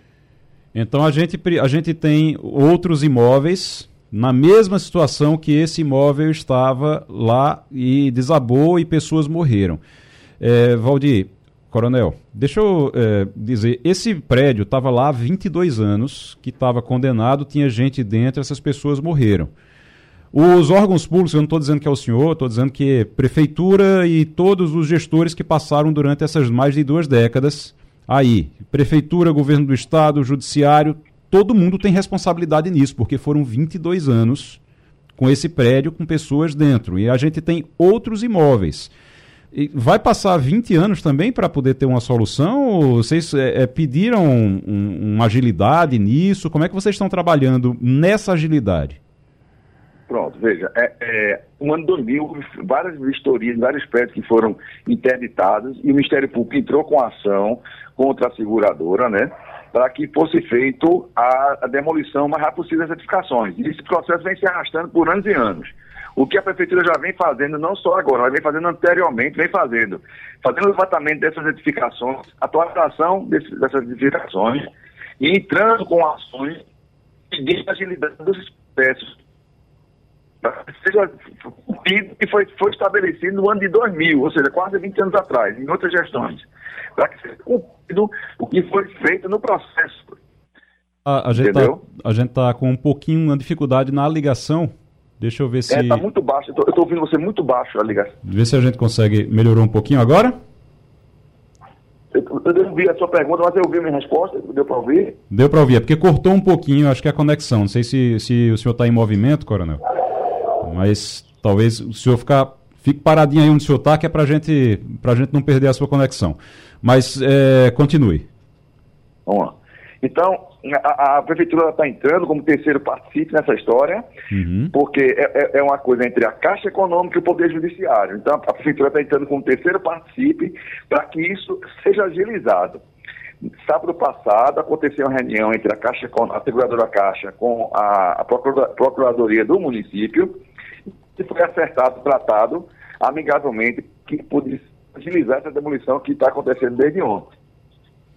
Então a gente, a gente tem outros imóveis na mesma situação que esse imóvel estava lá e desabou e pessoas morreram. É, Valdir, Coronel, deixa eu é, dizer, esse prédio estava lá há 22 anos, que estava condenado, tinha gente dentro, essas pessoas morreram. Os órgãos públicos, eu não estou dizendo que é o senhor, estou dizendo que é prefeitura e todos os gestores que passaram durante essas mais de duas décadas aí, prefeitura, governo do estado, judiciário, todo mundo tem responsabilidade nisso, porque foram 22 anos com esse prédio com pessoas dentro. E a gente tem outros imóveis. E vai passar 20 anos também para poder ter uma solução? Ou vocês é, é, pediram um, uma agilidade nisso? Como é que vocês estão trabalhando nessa agilidade? Pronto, veja, é, é, no ano 2000, várias vistorias, vários prédios que foram interditados e o Ministério Público entrou com ação contra a seguradora, né, para que fosse feito a, a demolição mais rápido possível das edificações. E esse processo vem se arrastando por anos e anos. O que a prefeitura já vem fazendo, não só agora, mas vem fazendo anteriormente, vem fazendo. Fazendo o levantamento dessas edificações, atualização desse, dessas edificações e entrando com ações de agilidade dos processos. Seja cumprido que foi, foi estabelecido no ano de 2000, ou seja, quase 20 anos atrás, em outras gestões, para que seja cumprido o que foi feito no processo. A, a gente está tá com um pouquinho de dificuldade na ligação Deixa eu ver se. É, tá muito baixo. Eu tô, ouvindo você muito baixo a ligação. Vê se a gente consegue melhorar um pouquinho agora. Eu, não ouvi a sua pergunta, mas eu ouvi a minha resposta. Deu para ouvir? Deu para ouvir, é porque cortou um pouquinho, acho que é a conexão. Não sei se, se o senhor está em movimento, coronel. Mas talvez o senhor ficar, fique paradinho aí onde o senhor está, que é para gente, a gente não perder a sua conexão. Mas é, continue. Vamos lá. Então, a, a prefeitura está entrando como terceiro participe nessa história, uhum. porque é, é, é, uma coisa entre a Caixa Econômica e o Poder Judiciário. Então, a prefeitura está entrando como terceiro participe para que isso seja agilizado. Sábado passado aconteceu uma reunião entre a Caixa, a seguradora Caixa com a, a Procuradoria do município e foi acertado, tratado amigavelmente que pudesse agilizar essa demolição que está acontecendo desde ontem.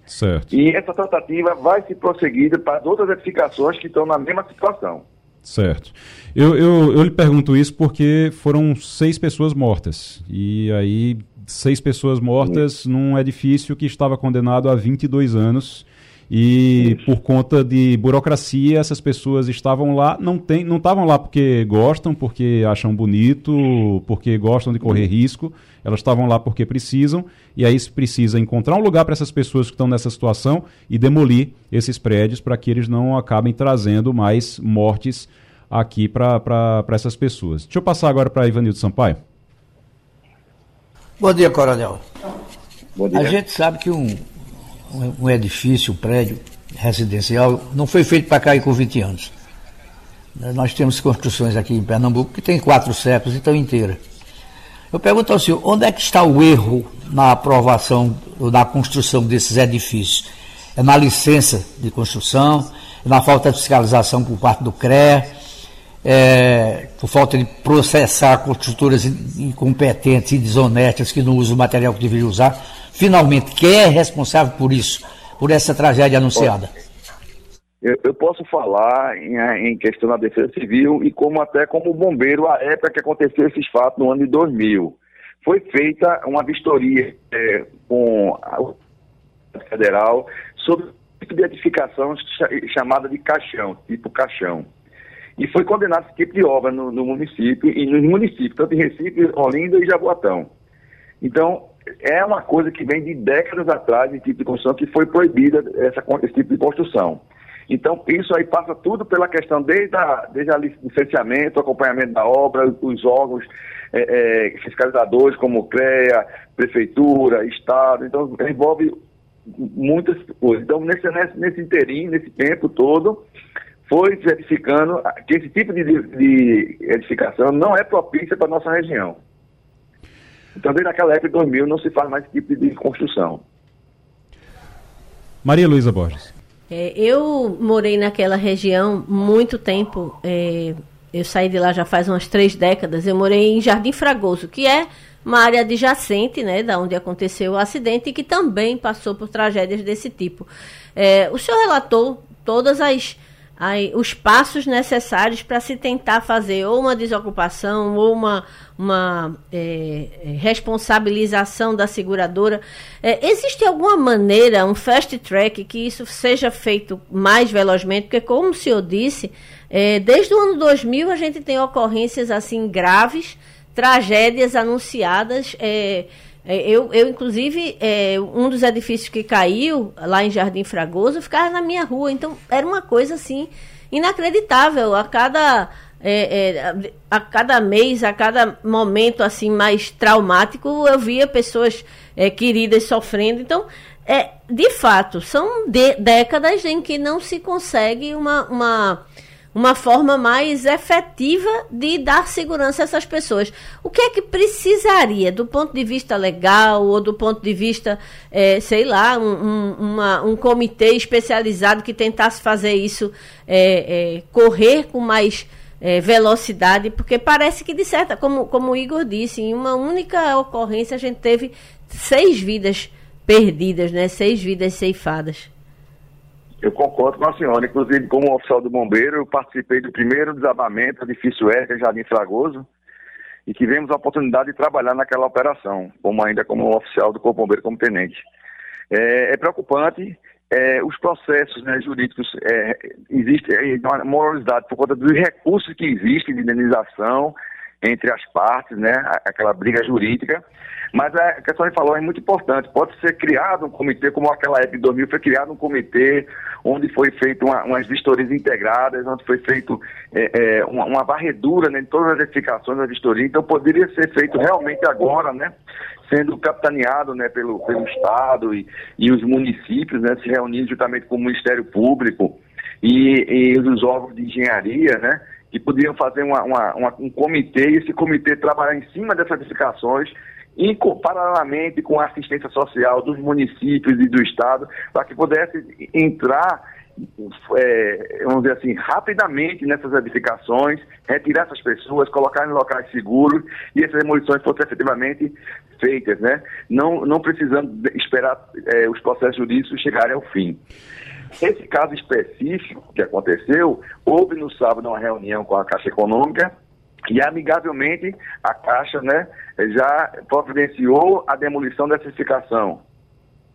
Certo. E essa tratativa vai se prosseguir para as outras edificações que estão na mesma situação. Certo. Eu, eu, eu lhe pergunto isso porque foram seis pessoas mortas. E aí, seis pessoas mortas Sim. num edifício que estava condenado a 22 anos e por conta de burocracia, essas pessoas estavam lá, não tem, não estavam lá porque gostam, porque acham bonito, porque gostam de correr risco, elas estavam lá porque precisam, e aí se precisa encontrar um lugar para essas pessoas que estão nessa situação e demolir esses prédios para que eles não acabem trazendo mais mortes aqui para essas pessoas. Deixa eu passar agora para Ivanildo Sampaio. Bom dia, Coronel. Bom dia. A gente sabe que um, um edifício, um prédio residencial, não foi feito para cair com 20 anos. Nós temos construções aqui em Pernambuco que tem quatro séculos e estão inteiras. Eu pergunto ao senhor, onde é que está o erro na aprovação, na construção desses edifícios? É na licença de construção, é na falta de fiscalização por parte do CRE, é, por falta de processar construtoras incompetentes e desonestas que não usam o material que deveriam usar finalmente, quem é responsável por isso, por essa tragédia anunciada? Eu, eu posso falar em, em, questão da defesa civil e como até como bombeiro a época que aconteceu esses fatos no ano de 2000. foi feita uma vistoria é, com a federal sobre tipo de edificação chamada de caixão, tipo caixão. E foi condenado esse tipo de obra no, no município, e nos municípios, tanto em Recife, Olinda e Jaboatão. Então, é uma coisa que vem de décadas atrás, esse tipo de construção, que foi proibida essa, esse tipo de construção. Então, isso aí passa tudo pela questão, desde a, desde a licenciamento, acompanhamento da obra, os órgãos é, é, fiscalizadores, como CREA, Prefeitura, Estado, então envolve muitas coisas. Então, nesse, nesse, nesse nesse tempo todo, foi verificando que esse tipo de, de edificação não é propícia para a nossa região. Então, desde aquela época de 2000, não se faz mais esse tipo de construção. Maria Luísa Borges. É, eu morei naquela região muito tempo. É, eu saí de lá já faz umas três décadas. Eu morei em Jardim Fragoso, que é uma área adjacente, né, da onde aconteceu o acidente e que também passou por tragédias desse tipo. É, o senhor relatou todas as aí, os passos necessários para se tentar fazer ou uma desocupação ou uma, uma é, responsabilização da seguradora. É, existe alguma maneira, um fast track, que isso seja feito mais velozmente? Porque, como o senhor disse, é, desde o ano 2000 a gente tem ocorrências assim graves, tragédias anunciadas. É, é, eu, eu, inclusive, é, um dos edifícios que caiu lá em Jardim Fragoso ficava na minha rua. Então, era uma coisa assim inacreditável. A cada, é, é, a cada mês, a cada momento assim mais traumático, eu via pessoas é, queridas sofrendo. Então, é, de fato, são de, décadas em que não se consegue uma, uma uma forma mais efetiva de dar segurança a essas pessoas. O que é que precisaria, do ponto de vista legal ou do ponto de vista, é, sei lá, um, um, uma, um comitê especializado que tentasse fazer isso é, é, correr com mais é, velocidade? Porque parece que, de certa, como, como o Igor disse, em uma única ocorrência a gente teve seis vidas perdidas, né? seis vidas ceifadas. Eu concordo com a senhora. Inclusive, como oficial do bombeiro, eu participei do primeiro desabamento do edifício Erika, Jardim Fragoso, e tivemos a oportunidade de trabalhar naquela operação, como ainda como oficial do Corpo Bombeiro, como tenente. É, é preocupante é, os processos né, jurídicos, é, existe é, uma morosidade por conta dos recursos que existem de indenização entre as partes, né, aquela briga jurídica, mas a questão que falou é muito importante. Pode ser criado um comitê, como aquela época de 2000 foi criado um comitê onde foi feito uma, umas vistorias integradas, onde foi feito é, é, uma, uma, varredura né, de todas as edificações da vistoria. Então poderia ser feito realmente agora, né? Sendo capitaneado né, pelo, pelo Estado e, e os municípios, né, se reunindo juntamente com o Ministério Público e, e os órgãos de engenharia, né? Que poderiam fazer uma, uma, uma, um comitê e esse comitê trabalhar em cima dessas edificações e paralelamente com a assistência social dos municípios e do Estado, para que pudesse entrar, é, vamos dizer assim, rapidamente nessas edificações, retirar essas pessoas, colocar em locais seguros e essas demolições fossem efetivamente feitas, né? Não, não precisando esperar é, os processos jurídicos chegarem ao fim. Esse caso específico que aconteceu, houve no sábado uma reunião com a Caixa Econômica e amigavelmente a Caixa né, já providenciou a demolição dessa edificação,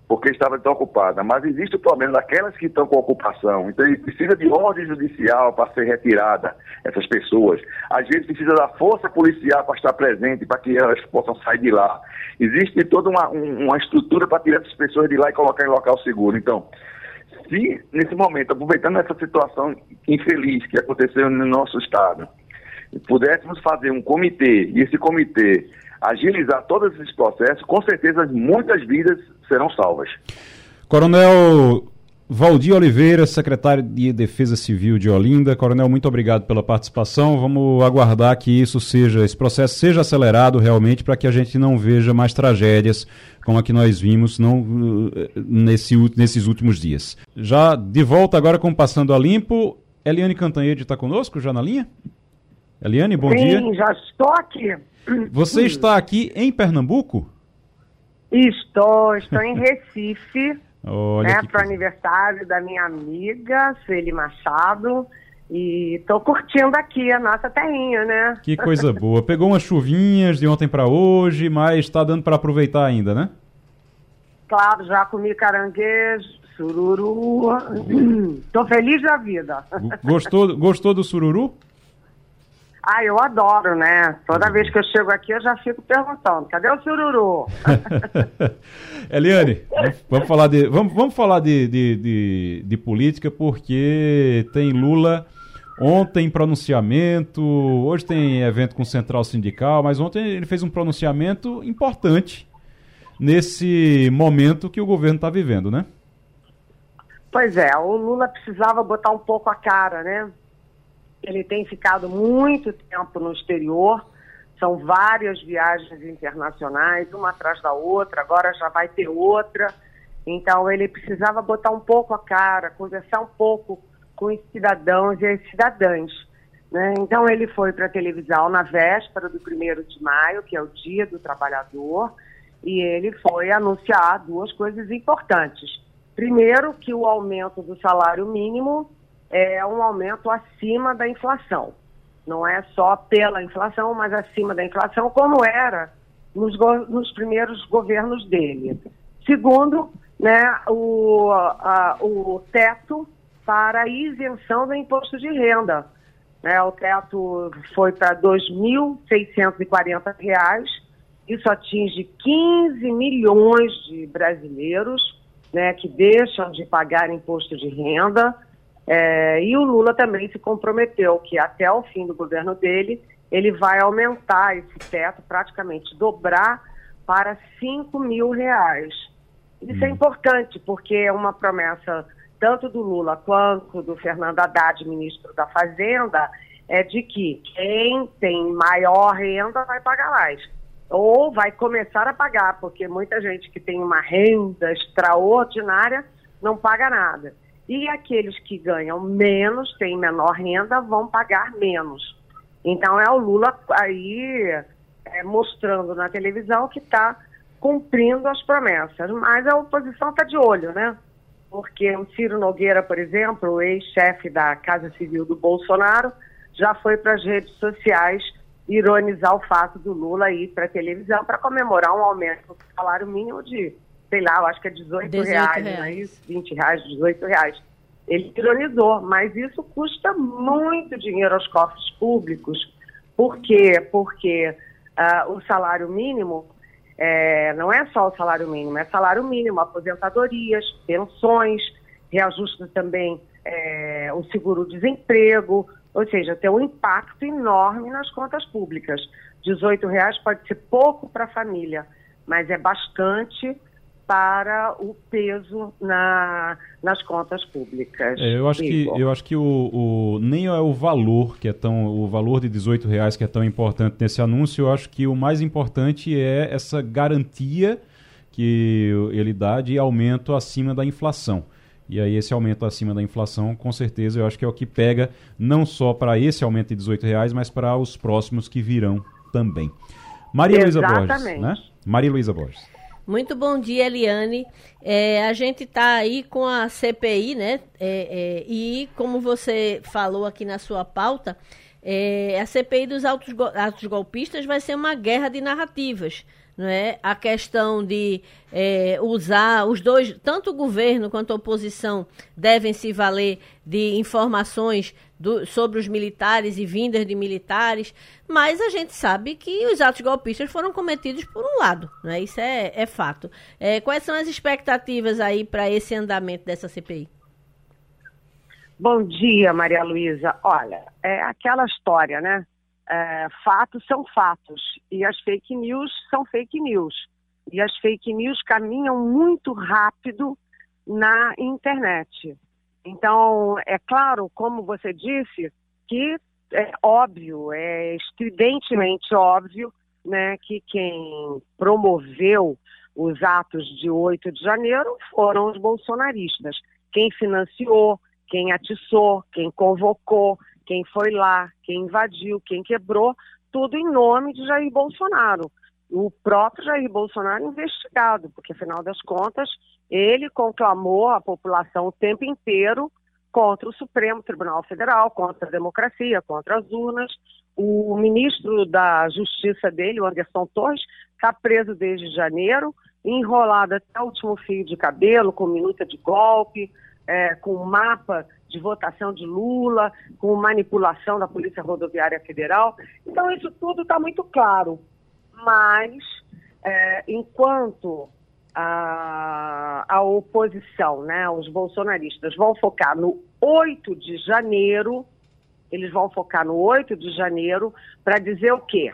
porque estava desocupada. Mas existe o problema daquelas que estão com ocupação. Então, precisa de ordem judicial para ser retirada essas pessoas. Às vezes, precisa da força policial para estar presente, para que elas possam sair de lá. Existe toda uma, um, uma estrutura para tirar essas pessoas de lá e colocar em local seguro. Então, se nesse momento, aproveitando essa situação infeliz que aconteceu no nosso estado, pudéssemos fazer um comitê e esse comitê agilizar todos esses processos, com certeza muitas vidas serão salvas. Coronel Valdir Oliveira, secretário de Defesa Civil de Olinda. Coronel, muito obrigado pela participação. Vamos aguardar que isso seja, esse processo seja acelerado realmente para que a gente não veja mais tragédias como a que nós vimos não, nesse, nesses últimos dias. Já de volta agora com Passando a Limpo, Eliane Cantanhede está conosco já na linha? Eliane, bom Sim, dia. Sim, já estou aqui. Você está aqui em Pernambuco? Estou, estou em Recife, né, para o aniversário da minha amiga, Sueli Machado, E estou curtindo aqui a nossa terrinha, né? Que coisa boa. Pegou umas chuvinhas de ontem para hoje, mas está dando para aproveitar ainda, né? Claro, já comi caranguejo, sururu. Estou feliz da vida. Gostou, gostou do sururu? Ah, eu adoro, né? Toda vez que eu chego aqui eu já fico perguntando, cadê o sururu? Eliane, vamos falar de, vamos, vamos falar de, de, de, de política porque tem Lula ontem pronunciamento, hoje tem evento com Central Sindical, mas ontem ele fez um pronunciamento importante nesse momento que o governo está vivendo, né? Pois é, o Lula precisava botar um pouco a cara, né? Ele tem ficado muito tempo no exterior, são várias viagens internacionais, uma atrás da outra, agora já vai ter outra. Então ele precisava botar um pouco a cara, conversar um pouco com os cidadãos e as cidadãs. Né? Então ele foi para a televisão na véspera do 1 de maio, que é o Dia do Trabalhador, e ele foi anunciar duas coisas importantes. Primeiro, que o aumento do salário mínimo é um aumento acima da inflação. Não é só pela inflação, mas acima da inflação, como era nos, nos primeiros governos dele. Segundo, né, o, a, o teto para a isenção do imposto de renda. Né, o teto foi para R$ 2.640, isso atinge 15 milhões de brasileiros né, que deixam de pagar imposto de renda. É, e o Lula também se comprometeu que até o fim do governo dele, ele vai aumentar esse teto, praticamente dobrar para 5 mil reais. Isso é hum. importante, porque é uma promessa tanto do Lula quanto do Fernando Haddad, ministro da Fazenda, é de que quem tem maior renda vai pagar mais. Ou vai começar a pagar, porque muita gente que tem uma renda extraordinária não paga nada. E aqueles que ganham menos, têm menor renda, vão pagar menos. Então é o Lula aí é, mostrando na televisão que está cumprindo as promessas. Mas a oposição está de olho, né? Porque o Ciro Nogueira, por exemplo, ex-chefe da Casa Civil do Bolsonaro, já foi para as redes sociais ironizar o fato do Lula ir para a televisão para comemorar um aumento do salário mínimo de sei lá, eu acho que é 18, 18 reais, reais. Não é isso? 20 reais, 18 reais. Ele ironizou, mas isso custa muito dinheiro aos cofres públicos. Por quê? Porque uh, o salário mínimo é, não é só o salário mínimo, é salário mínimo, aposentadorias, pensões, reajusta também é, o seguro-desemprego, ou seja, tem um impacto enorme nas contas públicas. 18 reais pode ser pouco para a família, mas é bastante para o peso na, nas contas públicas. É, eu acho que eu acho que o, o, nem é o valor que é tão o valor de 18 reais que é tão importante nesse anúncio. Eu acho que o mais importante é essa garantia que ele dá de aumento acima da inflação. E aí esse aumento acima da inflação, com certeza, eu acho que é o que pega não só para esse aumento de 18 reais, mas para os próximos que virão também. Maria Luísa Borges, né? Maria Luísa Borges. Muito bom dia, Eliane. É, a gente está aí com a CPI, né? É, é, e como você falou aqui na sua pauta, é, a CPI dos autos golpistas vai ser uma guerra de narrativas não é? A questão de é, usar os dois, tanto o governo quanto a oposição devem se valer de informações do, sobre os militares e vindas de militares, mas a gente sabe que os atos golpistas foram cometidos por um lado, é? Isso é, é fato. É, quais são as expectativas aí para esse andamento dessa CPI? Bom dia, Maria Luísa. Olha, é aquela história, né? é, fatos são fatos e as fake news são fake news. E as fake news caminham muito rápido na internet. Então, é claro, como você disse, que é óbvio, é estridentemente óbvio, né, que quem promoveu os atos de 8 de janeiro foram os bolsonaristas. Quem financiou, quem atiçou, quem convocou, quem foi lá, quem invadiu, quem quebrou, tudo em nome de Jair Bolsonaro. O próprio Jair Bolsonaro investigado, porque afinal das contas ele conclamou a população o tempo inteiro contra o Supremo Tribunal Federal, contra a democracia, contra as urnas. O ministro da Justiça dele, o Anderson Torres, está preso desde janeiro, enrolado até o último fio de cabelo, com minuta de golpe, é, com mapa de votação de Lula, com manipulação da Polícia Rodoviária Federal. Então, isso tudo está muito claro. Mas, é, enquanto a, a oposição, né, os bolsonaristas, vão focar no 8 de janeiro, eles vão focar no 8 de janeiro para dizer o quê?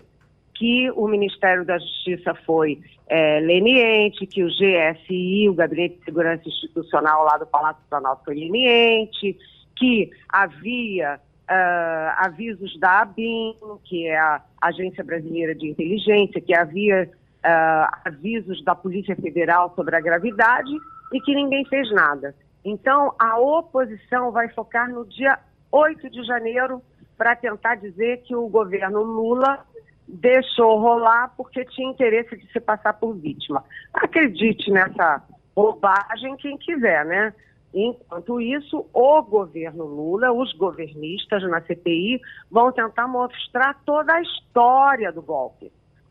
Que o Ministério da Justiça foi é, leniente, que o GSI, o Gabinete de Segurança Institucional lá do Palácio do Planalto foi leniente, que havia uh, avisos da ABIN, que é a Agência Brasileira de Inteligência, que havia uh, avisos da Polícia Federal sobre a gravidade e que ninguém fez nada. Então, a oposição vai focar no dia 8 de janeiro para tentar dizer que o governo Lula deixou rolar porque tinha interesse de se passar por vítima. Acredite nessa bobagem quem quiser, né? Enquanto isso, o governo Lula, os governistas na CPI, vão tentar mostrar toda a história do golpe.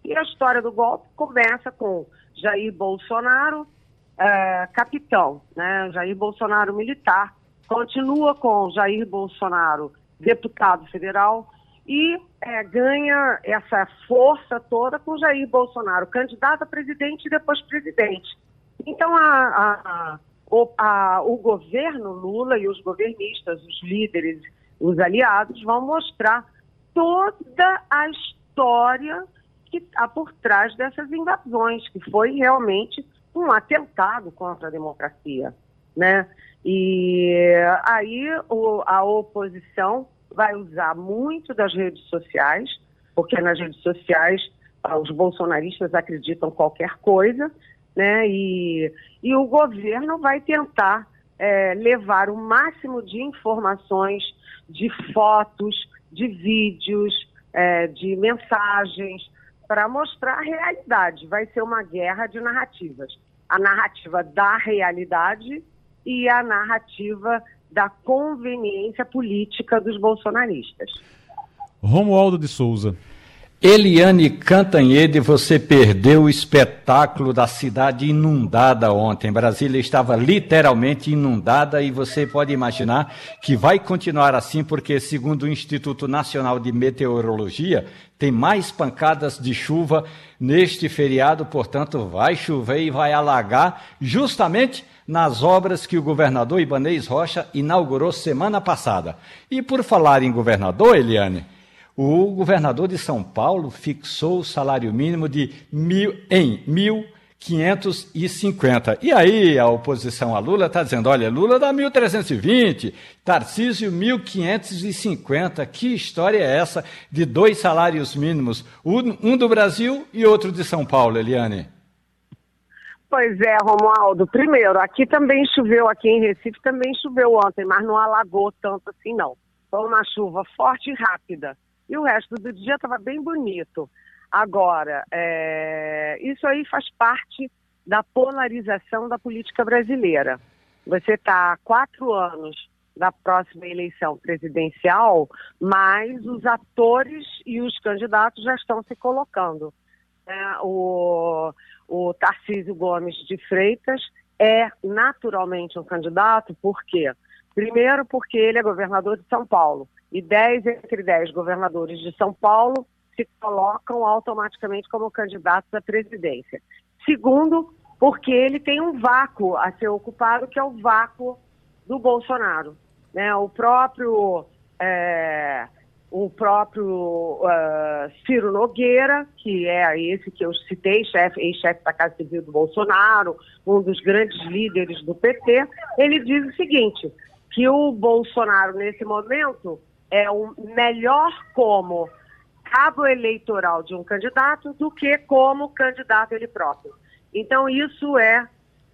E a história do golpe começa com Jair Bolsonaro, é, capitão, né? Jair Bolsonaro militar, continua com Jair Bolsonaro, deputado federal, e é, ganha essa força toda com Jair Bolsonaro, candidato a presidente e depois presidente. Então, a, a, a, o governo Lula e os governistas, os líderes, os aliados, vão mostrar toda a história que está por trás dessas invasões, que foi realmente um atentado contra a democracia, né? E aí o, a oposição vai usar muito das redes sociais, porque nas redes sociais ah, os bolsonaristas acreditam qualquer coisa, né? E, e o governo vai tentar é, levar o máximo de informações, de fotos, de vídeos, é, de mensagens, para mostrar a realidade. Vai ser uma guerra de narrativas. A narrativa da realidade e a narrativa da conveniência política dos bolsonaristas. Romualdo de Souza. Eliane Cantanhede, você perdeu o espetáculo da cidade inundada ontem. Brasília estava literalmente inundada e você pode imaginar que vai continuar assim, porque, segundo o Instituto Nacional de Meteorologia, tem mais pancadas de chuva neste feriado, portanto, vai chover e vai alagar justamente nas obras que o governador Ibanez Rocha inaugurou semana passada. E por falar em governador, Eliane. O governador de São Paulo fixou o salário mínimo de mil, em 1.550. E aí a oposição a Lula está dizendo, olha, Lula dá 1.320, Tarcísio 1.550. Que história é essa de dois salários mínimos, um do Brasil e outro de São Paulo, Eliane? Pois é, Romualdo. Primeiro, aqui também choveu, aqui em Recife também choveu ontem, mas não alagou tanto assim não. Foi uma chuva forte e rápida e o resto do dia estava bem bonito. Agora, é, isso aí faz parte da polarização da política brasileira. Você está há quatro anos da próxima eleição presidencial, mas os atores e os candidatos já estão se colocando. É, o, o Tarcísio Gomes de Freitas é naturalmente um candidato, por quê? Primeiro, porque ele é governador de São Paulo e 10 entre 10 governadores de São Paulo se colocam automaticamente como candidatos à presidência. Segundo, porque ele tem um vácuo a ser ocupado, que é o vácuo do Bolsonaro. Né? O próprio, é, o próprio uh, Ciro Nogueira, que é esse que eu citei, chefe, ex-chefe da Casa Civil do Bolsonaro, um dos grandes líderes do PT, ele diz o seguinte, que o Bolsonaro, nesse momento, é o melhor como cabo eleitoral de um candidato do que como candidato ele próprio. Então, isso é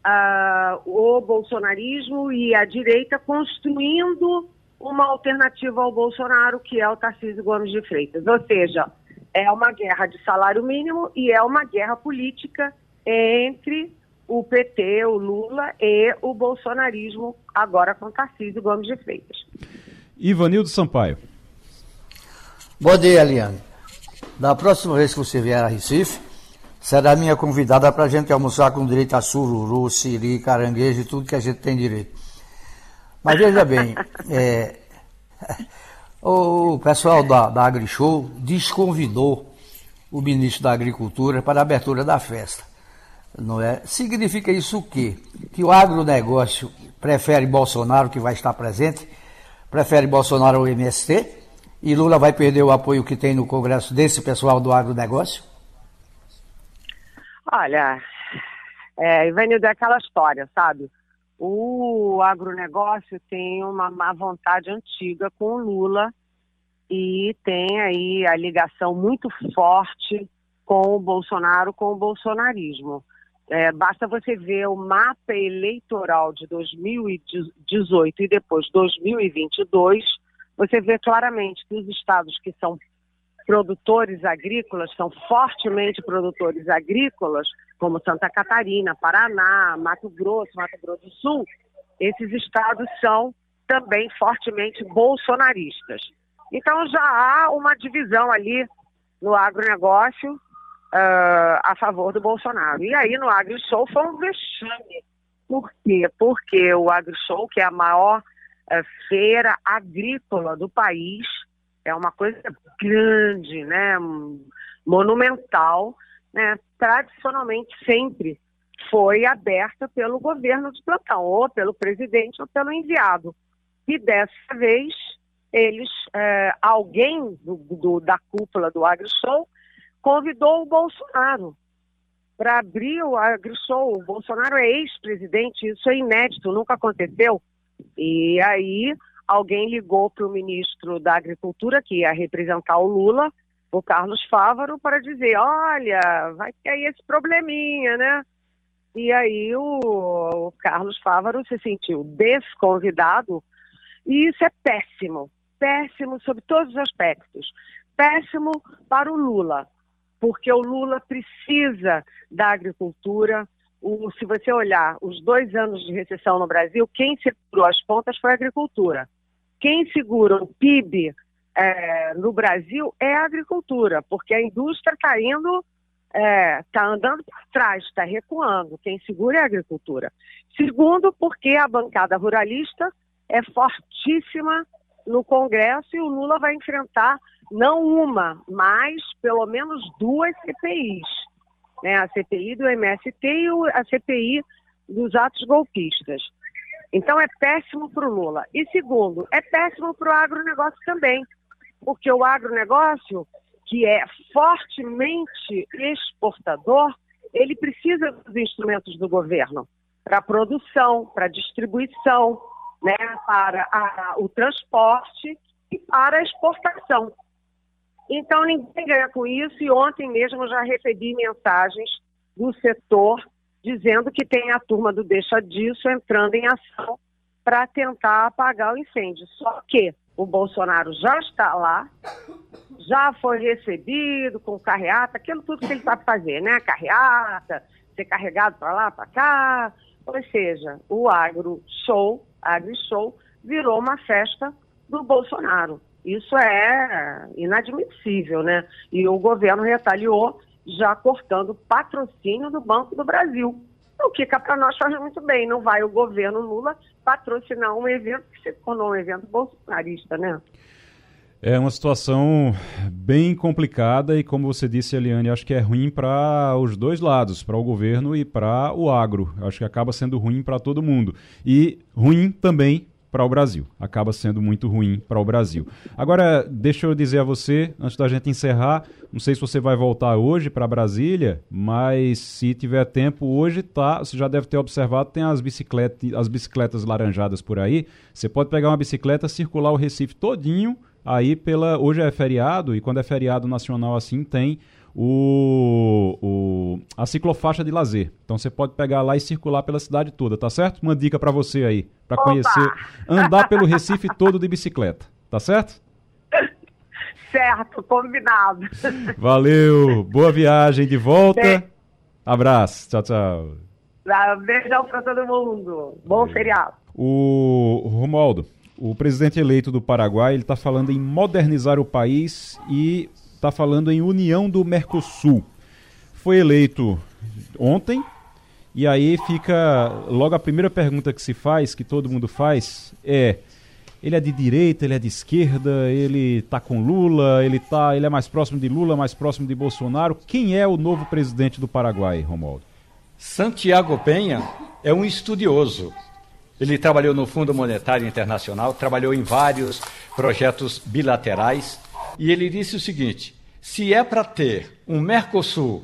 uh, o bolsonarismo e a direita construindo uma alternativa ao Bolsonaro, que é o Tarcísio Gomes de Freitas. Ou seja, é uma guerra de salário mínimo e é uma guerra política entre o PT, o Lula e o bolsonarismo, agora com Tarcísio Gomes de Freitas. Ivanildo Sampaio. Bom dia, Eliane. Da próxima vez que você vier a Recife, será minha convidada para a gente almoçar com direito a sururu, siri, caranguejo e tudo que a gente tem direito. Mas veja bem, é, o pessoal da, da AgriShow desconvidou o ministro da Agricultura para a abertura da festa. Não é? Significa isso o quê? Que o agronegócio prefere Bolsonaro, que vai estar presente, prefere Bolsonaro ao MST, e Lula vai perder o apoio que tem no Congresso desse pessoal do agronegócio? Olha, é, Ivanildo, é aquela história, sabe? O agronegócio tem uma má vontade antiga com o Lula e tem aí a ligação muito forte com o Bolsonaro, com o bolsonarismo. É, basta você ver o mapa eleitoral de 2018 e depois 2022, você vê claramente que os estados que são produtores agrícolas, são fortemente produtores agrícolas, como Santa Catarina, Paraná, Mato Grosso, Mato Grosso do Sul, esses estados são também fortemente bolsonaristas. Então já há uma divisão ali no agronegócio uh, a favor do Bolsonaro. E aí no AgriShow foi um vexame. Por quê? Porque o AgriShow, que é a maior uh, feira agrícola do país, é uma coisa grande, né, monumental, né, tradicionalmente sempre foi aberta pelo governo de plantão, ou pelo presidente ou pelo enviado. E dessa vez, eles, é, alguém do, do, da cúpula do AgriShow convidou o Bolsonaro para abrir o AgriShow. O Bolsonaro é ex-presidente, isso é inédito, nunca aconteceu. E aí alguém ligou para o ministro da Agricultura, que ia representar o Lula, o Carlos Fávaro, para dizer, olha, vai ter aí esse probleminha, né? E aí o, o Carlos Fávaro se sentiu desconvidado, e isso é péssimo, péssimo sob todos os aspectos. Péssimo para o Lula, porque o Lula precisa da agricultura. O, se você olhar os dois anos de recessão no Brasil, quem segurou as pontas foi a agricultura. Quem segura o PIB é, no Brasil é a agricultura, porque a indústria está indo, está é, tá andando para trás, está recuando. Quem segura é a agricultura. Segundo, porque a bancada ruralista é fortíssima no Congresso e o Lula vai enfrentar não uma, mas pelo menos duas CPIs. Né? A CPI do MST e a CPI dos atos golpistas. Então é péssimo para o Lula. E segundo, é péssimo para o agronegócio também, porque o agronegócio, que é fortemente exportador, ele precisa dos instrumentos do governo para produção, para distribuição, né, para a, o transporte e para a exportação. Então ninguém ganha com isso e ontem mesmo eu já recebi mensagens do setor dizendo que tem a turma do Deixa Disso entrando em ação para tentar apagar o incêndio. Só que o Bolsonaro já está lá, já foi recebido com carreata, aquilo tudo que ele sabe fazer, né? Carreata, ser carregado para lá, para cá. Ou seja, o agro show, agro show, virou uma festa do Bolsonaro. Isso é inadmissível, né? E o governo retaliou já cortando patrocínio do Banco do Brasil. O que cá para nós faz muito bem. Não vai o governo Lula patrocinar um evento que se tornou um evento bolsonarista, né? É uma situação bem complicada e, como você disse, Eliane, acho que é ruim para os dois lados, para o governo e para o agro. Acho que acaba sendo ruim para todo mundo. E ruim também para o Brasil. Acaba sendo muito ruim para o Brasil. Agora, deixa eu dizer a você, antes da gente encerrar, não sei se você vai voltar hoje para Brasília, mas se tiver tempo hoje, tá, você já deve ter observado, tem as bicicletas, as bicicletas laranjadas por aí. Você pode pegar uma bicicleta, circular o Recife todinho aí pela hoje é feriado e quando é feriado nacional assim tem o, o, a ciclofaixa de lazer. Então você pode pegar lá e circular pela cidade toda, tá certo? Uma dica para você aí, para conhecer, andar pelo Recife todo de bicicleta, tá certo? Certo, combinado. Valeu, boa viagem de volta. Bem... Abraço, tchau, tchau. Ah, beijão para todo mundo. Bom feriado. O Romualdo, o presidente eleito do Paraguai, ele está falando em modernizar o país e está falando em união do Mercosul. Foi eleito ontem, e aí fica logo a primeira pergunta que se faz, que todo mundo faz, é ele é de direita, ele é de esquerda, ele está com Lula, ele tá, ele é mais próximo de Lula, mais próximo de Bolsonaro. Quem é o novo presidente do Paraguai, Romualdo? Santiago Penha é um estudioso. Ele trabalhou no Fundo Monetário Internacional, trabalhou em vários projetos bilaterais e ele disse o seguinte: se é para ter um Mercosul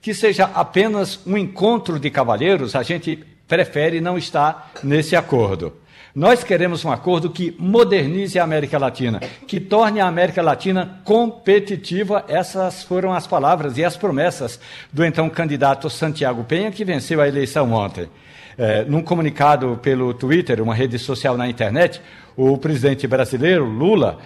que seja apenas um encontro de cavalheiros, a gente prefere não estar nesse acordo. Nós queremos um acordo que modernize a América Latina, que torne a América Latina competitiva. Essas foram as palavras e as promessas do então candidato Santiago Penha, que venceu a eleição ontem. É, num comunicado pelo Twitter, uma rede social na internet, o presidente brasileiro, Lula,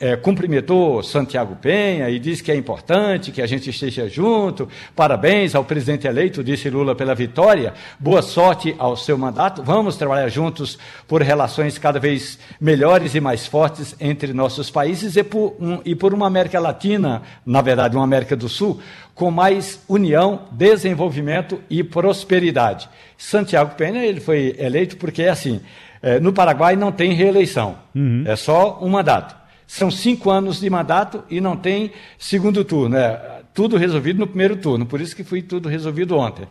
é, cumprimentou Santiago Penha e disse que é importante que a gente esteja junto. Parabéns ao presidente eleito, disse Lula, pela vitória. Boa sorte ao seu mandato. Vamos trabalhar juntos por relações cada vez melhores e mais fortes entre nossos países e por, um, e por uma América Latina, na verdade, uma América do Sul, com mais união, desenvolvimento e prosperidade. Santiago Penha ele foi eleito porque é assim. É, no Paraguai não tem reeleição, uhum. é só um mandato. São cinco anos de mandato e não tem segundo turno. É tudo resolvido no primeiro turno, por isso que foi tudo resolvido ontem.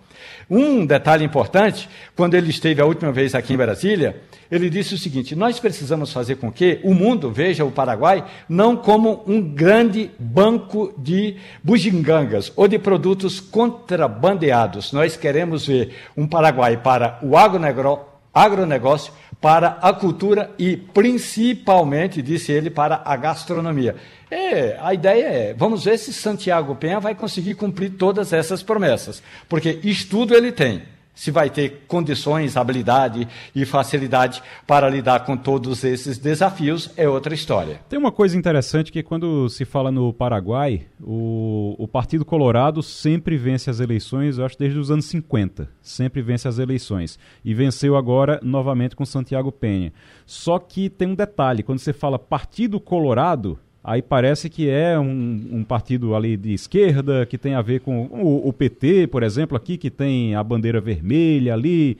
Um detalhe importante, quando ele esteve a última vez aqui em Brasília, ele disse o seguinte: nós precisamos fazer com que o mundo veja o Paraguai não como um grande banco de bugigangas ou de produtos contrabandeados. Nós queremos ver um Paraguai para o agronegócio para a cultura e principalmente, disse ele, para a gastronomia. É, a ideia é, vamos ver se Santiago Penha vai conseguir cumprir todas essas promessas, porque estudo ele tem se vai ter condições, habilidade e facilidade para lidar com todos esses desafios é outra história. Tem uma coisa interessante que quando se fala no Paraguai, o, o Partido Colorado sempre vence as eleições, eu acho desde os anos 50, sempre vence as eleições. E venceu agora novamente com Santiago Penha. Só que tem um detalhe, quando você fala Partido Colorado, Aí parece que é um, um, partido ali de esquerda, que tem a ver com o, o, PT, por exemplo, aqui, que tem a bandeira vermelha ali.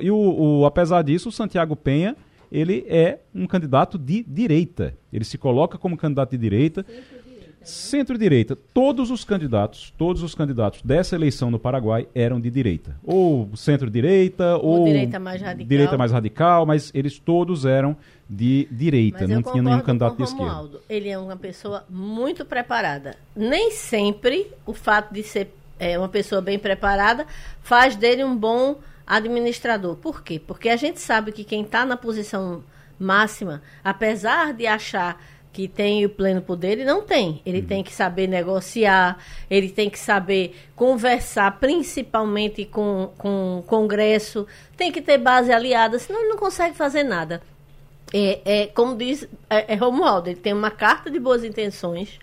E o, o, apesar disso, o Santiago Penha, ele é um candidato de direita. Ele se coloca como candidato de direita. Centro-direita. Todos os candidatos, todos os candidatos dessa eleição no Paraguai eram de direita. Ou centro-direita, ou, ou direita mais radical. Direita mais radical, mas eles todos eram de direita, não tinha nenhum candidato de esquerda. Ele é uma pessoa muito preparada. Nem sempre o fato de ser é, uma pessoa bem preparada faz dele um bom administrador. Por quê? Porque a gente sabe que quem está na posição máxima, apesar de achar que tem o pleno poder, ele não tem. Ele uhum. tem que saber negociar, ele tem que saber conversar, principalmente com, com o Congresso, tem que ter base aliada, senão ele não consegue fazer nada. É, é, como diz é, é Romualdo, ele tem uma carta de boas intenções.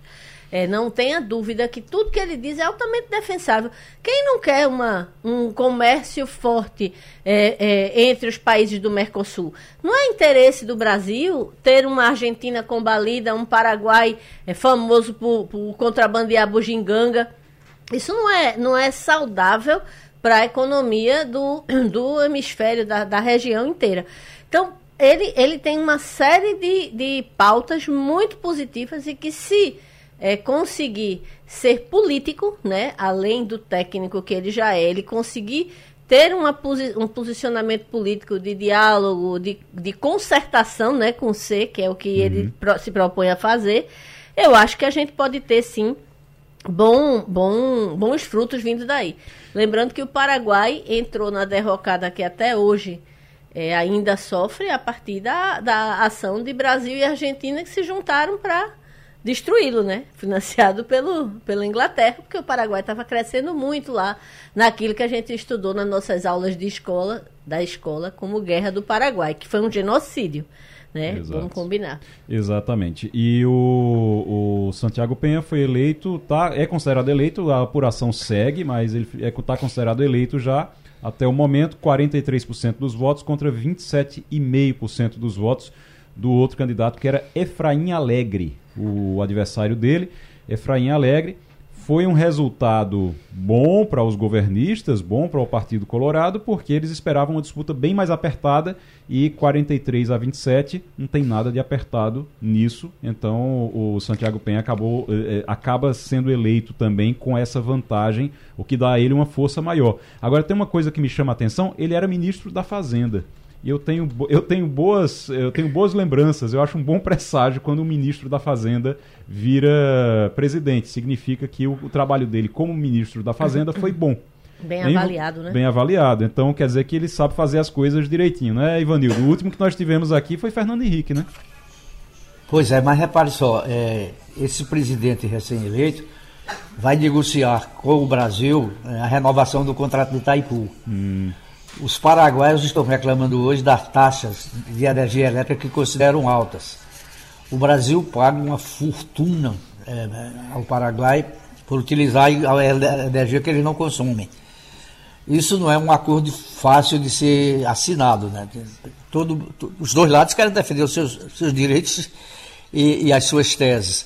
É, não tenha dúvida que tudo que ele diz é altamente defensável. Quem não quer uma, um comércio forte é, é, entre os países do Mercosul? Não é interesse do Brasil ter uma Argentina combalida, um Paraguai é, famoso por, por contrabandear bugiganga? Isso não é, não é saudável para a economia do, do hemisfério, da, da região inteira. Então, ele, ele tem uma série de, de pautas muito positivas e que se é, conseguir ser político, né, além do técnico que ele já é, ele conseguir ter uma, um posicionamento político de diálogo, de, de concertação né, com C, que é o que uhum. ele pro, se propõe a fazer, eu acho que a gente pode ter sim bom, bom, bons frutos vindo daí. Lembrando que o Paraguai entrou na derrocada que até hoje é, ainda sofre a partir da, da ação de Brasil e Argentina que se juntaram para destruí-lo, né? Financiado pelo, pela Inglaterra, porque o Paraguai estava crescendo muito lá naquilo que a gente estudou nas nossas aulas de escola, da escola, como Guerra do Paraguai, que foi um genocídio. Né? Exato. Vamos combinar. Exatamente. E o, o Santiago Penha foi eleito, tá, é considerado eleito, a apuração segue, mas ele está é, tá considerado eleito já Até o momento, 43% dos votos contra 27,5% dos votos do outro candidato, que era Efraim Alegre, o adversário dele. Efraim Alegre foi um resultado bom para os governistas, bom para o Partido Colorado, porque eles esperavam uma disputa bem mais apertada e 43 a 27 não tem nada de apertado nisso. Então o Santiago Penha acabou, eh, eh, acaba sendo eleito também com essa vantagem, o que dá a ele uma força maior. Agora tem uma coisa que me chama a atenção: ele era ministro da Fazenda. E eu tenho, eu tenho boas eu tenho boas lembranças. Eu acho um bom presságio quando o ministro da Fazenda vira presidente. Significa que o, o trabalho dele como ministro da Fazenda foi bom. Bem, bem, avaliado, né? Bem avaliado. Então quer dizer que ele sabe fazer as coisas direitinho, né, Ivanildo? O último que nós tivemos aqui foi Fernando Henrique, né? Pois é, mas repare só, é, esse presidente recém-eleito vai negociar com o Brasil é, a renovação do contrato de Itaipu. Hum. Os paraguaios estão reclamando hoje das taxas de energia elétrica que consideram altas. O Brasil paga uma fortuna é, ao Paraguai por utilizar a energia que eles não consomem. Isso não é um acordo fácil de ser assinado. Né? Todo, os dois lados querem defender os seus, seus direitos e, e, as suas teses.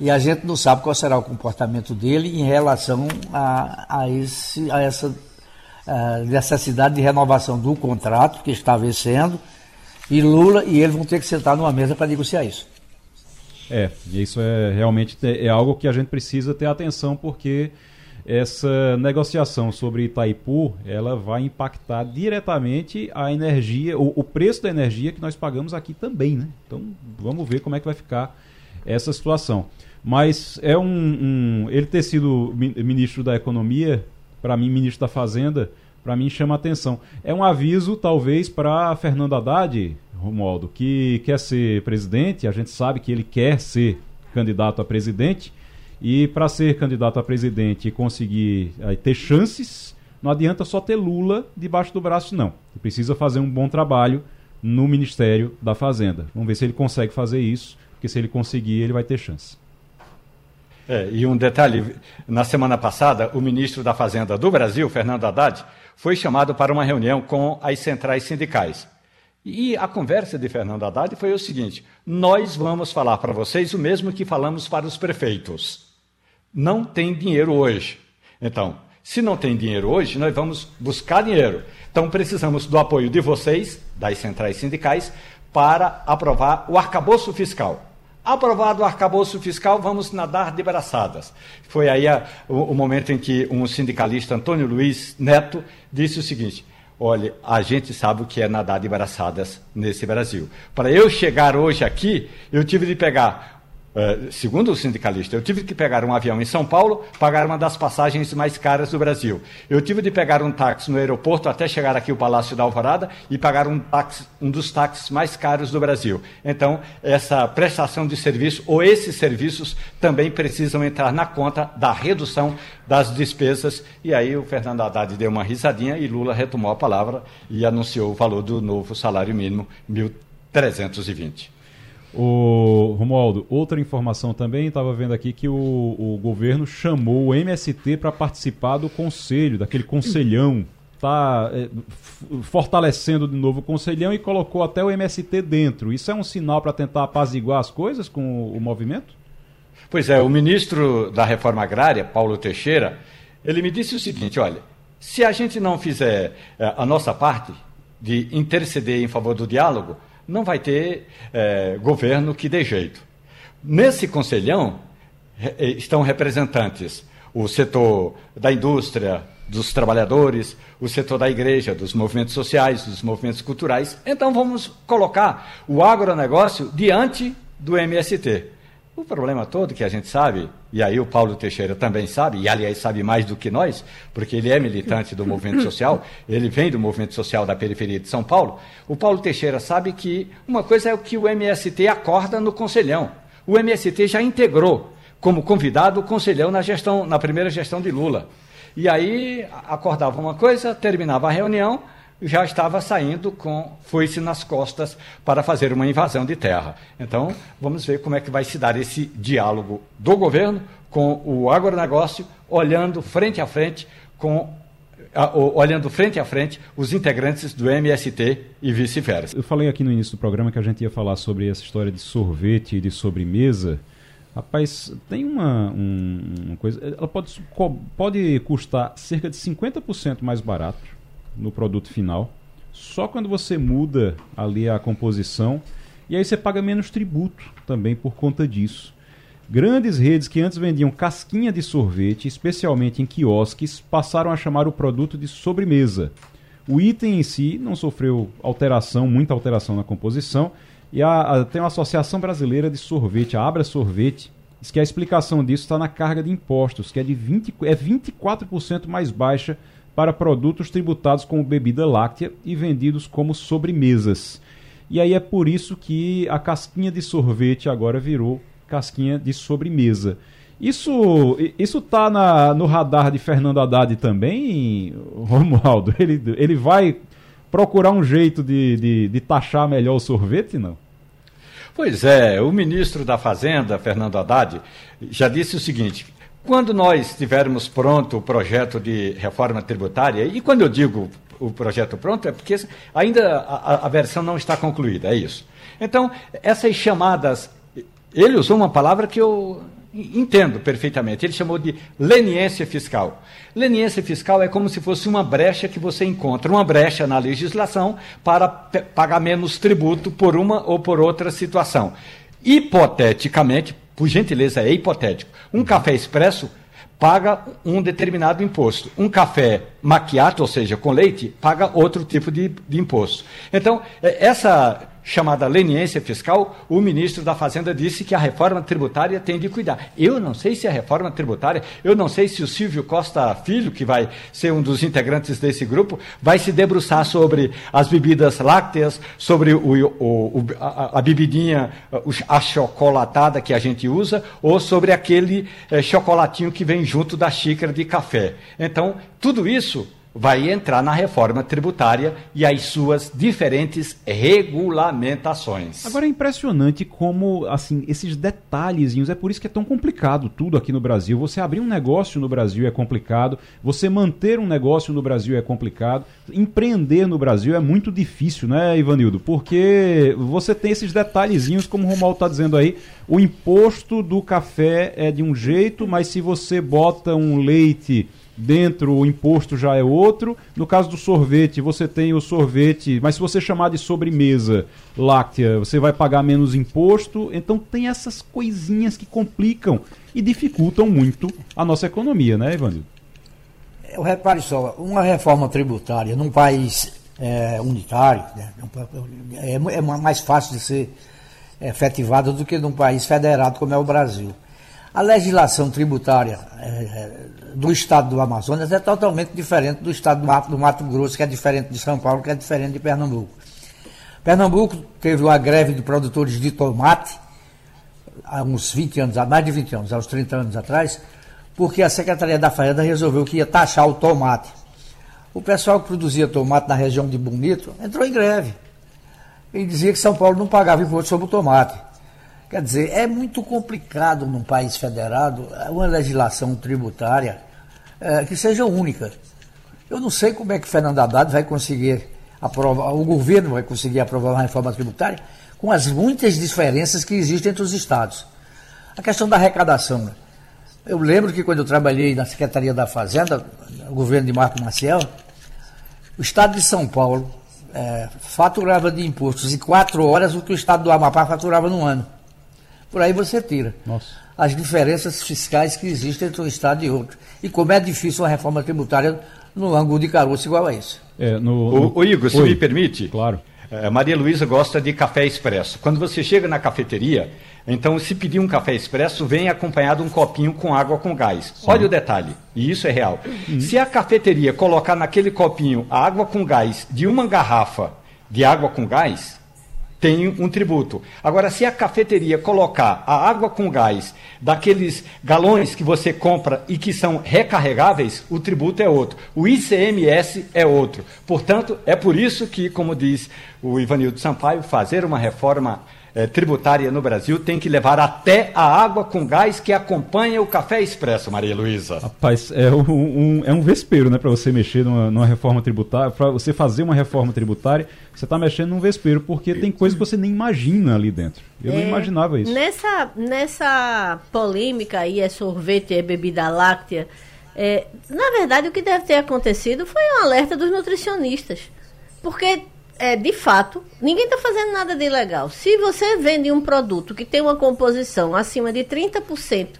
E a gente não sabe qual será o comportamento dele em relação a, a, esse, a essa uh, necessidade de renovação do contrato que está vencendo, e Lula e ele vão ter que sentar numa mesa para negociar isso. É, isso é realmente é algo que a gente precisa ter atenção, porque essa negociação sobre Itaipu, ela vai impactar diretamente a energia, o, o, preço da energia que nós pagamos aqui também, né? Então, vamos ver como é que vai ficar essa situação. Mas é um, um ele ter sido ministro da Economia para mim, ministro da Fazenda, para mim chama atenção. É um aviso, talvez, para Fernando Haddad, Romualdo, que quer ser presidente, a gente sabe que ele quer ser candidato a presidente, e para ser candidato a presidente e conseguir aí, ter chances, não adianta só ter Lula debaixo do braço, não. Ele precisa fazer um bom trabalho no Ministério da Fazenda. Vamos ver se ele consegue fazer isso, porque se ele conseguir, ele vai ter chance. É, e um detalhe: na semana passada, o ministro da Fazenda do Brasil, Fernando Haddad, foi chamado para uma reunião com as centrais sindicais. E a conversa de Fernando Haddad foi o seguinte: nós vamos falar para vocês o mesmo que falamos para os prefeitos. Não tem dinheiro hoje. Então, se não tem dinheiro hoje, nós vamos buscar dinheiro. Então, precisamos do apoio de vocês, das centrais sindicais, para aprovar o arcabouço fiscal. Aprovado o arcabouço fiscal, vamos nadar de braçadas. Foi aí a, o, o, momento em que um sindicalista, Antônio Luiz Neto, disse o seguinte: olha, a gente sabe o que é nadar de braçadas nesse Brasil. Para eu chegar hoje aqui, eu tive de pegar Uh, segundo o sindicalista, eu tive que pegar um avião em São Paulo, pagar uma das passagens mais caras do Brasil. Eu tive de pegar um táxi no aeroporto até chegar aqui ao Palácio da Alvorada e pagar um, táxi, um dos táxis mais caros do Brasil. Então, essa prestação de serviço ou esses serviços também precisam entrar na conta da redução das despesas. E aí o Fernando Haddad deu uma risadinha e Lula retomou a palavra e anunciou o valor do novo salário mínimo, 1.320. O Romualdo, outra informação também, estava vendo aqui que o, o governo chamou o MST para participar do conselho, daquele conselhão. Está é, fortalecendo de novo o conselhão e colocou até o MST dentro. Isso é um sinal para tentar apaziguar as coisas com o, o movimento? Pois é, o ministro da Reforma Agrária, Paulo Teixeira, ele me disse o seguinte: olha, se a gente não fizer é, a nossa parte de interceder em favor do diálogo, não vai ter é, governo que dê jeito. Nesse conselhão é, estão representantes o setor da indústria, dos trabalhadores, o setor da igreja, dos movimentos sociais, dos movimentos culturais. Então vamos colocar o agronegócio diante do MST. O problema todo que a gente sabe, e aí o Paulo Teixeira também sabe, e aliás sabe mais do que nós, porque ele é militante do movimento social, ele vem do movimento social da periferia de São Paulo. O Paulo Teixeira sabe que uma coisa é o que o MST acorda no Conselhão. O MST já integrou como convidado o Conselhão na gestão, na primeira gestão de Lula. E aí acordava uma coisa, terminava a reunião, já estava saindo com foice nas costas para fazer uma invasão de terra. Então, vamos ver como é que vai se dar esse diálogo do governo com o agronegócio, olhando frente a frente com olhando frente a frente os integrantes do MST e vice-versa. Eu falei aqui no início do programa que a gente ia falar sobre essa história de sorvete e de sobremesa. Rapaz, tem uma, um, uma coisa. Ela pode, pode custar cerca de 50% mais barato no produto final, só quando você muda ali a composição. E aí você paga menos tributo também por conta disso. Grandes redes que antes vendiam casquinha de sorvete, especialmente em quiosques, passaram a chamar o produto de sobremesa. O item em si não sofreu alteração, muita alteração na composição, e a, a, tem uma Associação Brasileira de Sorvete, a Abra Sorvete, diz que a explicação disso está na carga de impostos, que é de 20, é 24% mais baixa para produtos tributados como bebida láctea e vendidos como sobremesas. E aí é por isso que a casquinha de sorvete agora virou casquinha de sobremesa. Isso isso tá na, no radar de Fernando Haddad também, Romualdo? Ele, ele vai procurar um jeito de, de, de taxar melhor o sorvete, não? Pois é, o ministro da Fazenda, Fernando Haddad, já disse o seguinte: quando nós tivermos pronto o projeto de reforma tributária, e quando eu digo o projeto pronto, é porque ainda a, a versão não está concluída, é isso. Então, essas chamadas. Ele usou uma palavra que eu entendo perfeitamente. Ele chamou de leniência fiscal. Leniência fiscal é como se fosse uma brecha que você encontra, uma brecha na legislação para pagar menos tributo por uma ou por outra situação. Hipoteticamente, por gentileza, é hipotético. Um café expresso paga um determinado imposto. Um café maquiato, ou seja, com leite, paga outro tipo de, de imposto. Então, é, essa chamada leniência fiscal, o ministro da Fazenda disse que a reforma tributária tem de cuidar. Eu não sei se a reforma tributária, eu não sei se o Silvio Costa Filho, que vai ser um dos integrantes desse grupo, vai se debruçar sobre as bebidas lácteas, sobre o, o, a, a, bebidinha, a chocolatada que a gente usa, ou sobre aquele é, chocolatinho que vem junto da xícara de café. Então, tudo isso vai entrar na reforma tributária e as suas diferentes regulamentações. Agora é impressionante como, assim, esses detalhezinhos, é por isso que é tão complicado tudo aqui no Brasil. Você abrir um negócio no Brasil é complicado, você manter um negócio no Brasil é complicado, empreender no Brasil é muito difícil, né, Ivanildo? Porque você tem esses detalhezinhos, como o Romualdo está dizendo aí, o imposto do café é de um jeito, mas se você bota um leite dentro o imposto já é outro. No caso do sorvete, você tem o sorvete, mas se você chamar de sobremesa láctea, você vai pagar menos imposto. Então tem essas coisinhas que complicam e dificultam muito a nossa economia, né, Evandro? Eu repare só, uma reforma tributária num país é, unitário né, é, é, mais fácil de ser efetivada do que num país federado como é o Brasil. A legislação tributária é, é, do estado do Amazonas é totalmente diferente do estado do Mato, Grosso, que é diferente de São Paulo, que é diferente de Pernambuco. Pernambuco teve uma greve de produtores de tomate há uns 20 anos, há mais de 20 anos, há uns 30 anos atrás, porque a Secretaria da Fazenda resolveu que ia taxar o tomate. O pessoal que produzia tomate na região de Bonito entrou em greve. E dizia que São Paulo não pagava imposto sobre o tomate. Quer dizer, é muito complicado num país federado uma legislação tributária é, que seja única. Eu não sei como é que Fernando Haddad vai conseguir aprovar, o governo vai conseguir aprovar uma reforma tributária com as muitas diferenças que existem entre os estados. A questão da arrecadação. Né? Eu lembro que quando eu trabalhei na Secretaria da Fazenda, o governo de Marco Maciel, o estado de São Paulo é, faturava de impostos em quatro horas o que o estado do Amapá faturava no ano. Por aí você tira. Nossa. As diferenças fiscais que existem entre um Estado e outro. E como é difícil uma reforma tributária no ângulo de caroço igual a isso. É, no, no... O, Igor, se Oi. me permite. Claro. É, Maria Luísa gosta de café expresso. Quando você chega na cafeteria, então se pedir um café expresso, vem acompanhado um copinho com água com gás. Olha o detalhe, e isso é real. Uhum. Se a cafeteria colocar naquele copinho a água com gás de uma garrafa de água com gás, tem um tributo. Agora, se a cafeteria colocar a água com gás daqueles galões que você compra e que são recarregáveis, o tributo é outro. O ICMS é outro. Portanto, é por isso que, como diz o Ivanildo Sampaio, fazer uma reforma é, tributária no Brasil tem que levar até a água com gás que acompanha o café expresso, Maria Luísa. Rapaz, é um, um, é um vespeiro, né, para você mexer numa, numa reforma tributária, para você fazer uma reforma tributária, você está mexendo num vespeiro, porque tem coisas que você nem imagina ali dentro. Eu é, não imaginava isso. Nessa, nessa polêmica aí, é sorvete, é bebida láctea, é, na verdade o que deve ter acontecido foi um alerta dos nutricionistas. Porque é, de fato, ninguém está fazendo nada de ilegal. Se você vende um produto que tem uma composição acima de 30%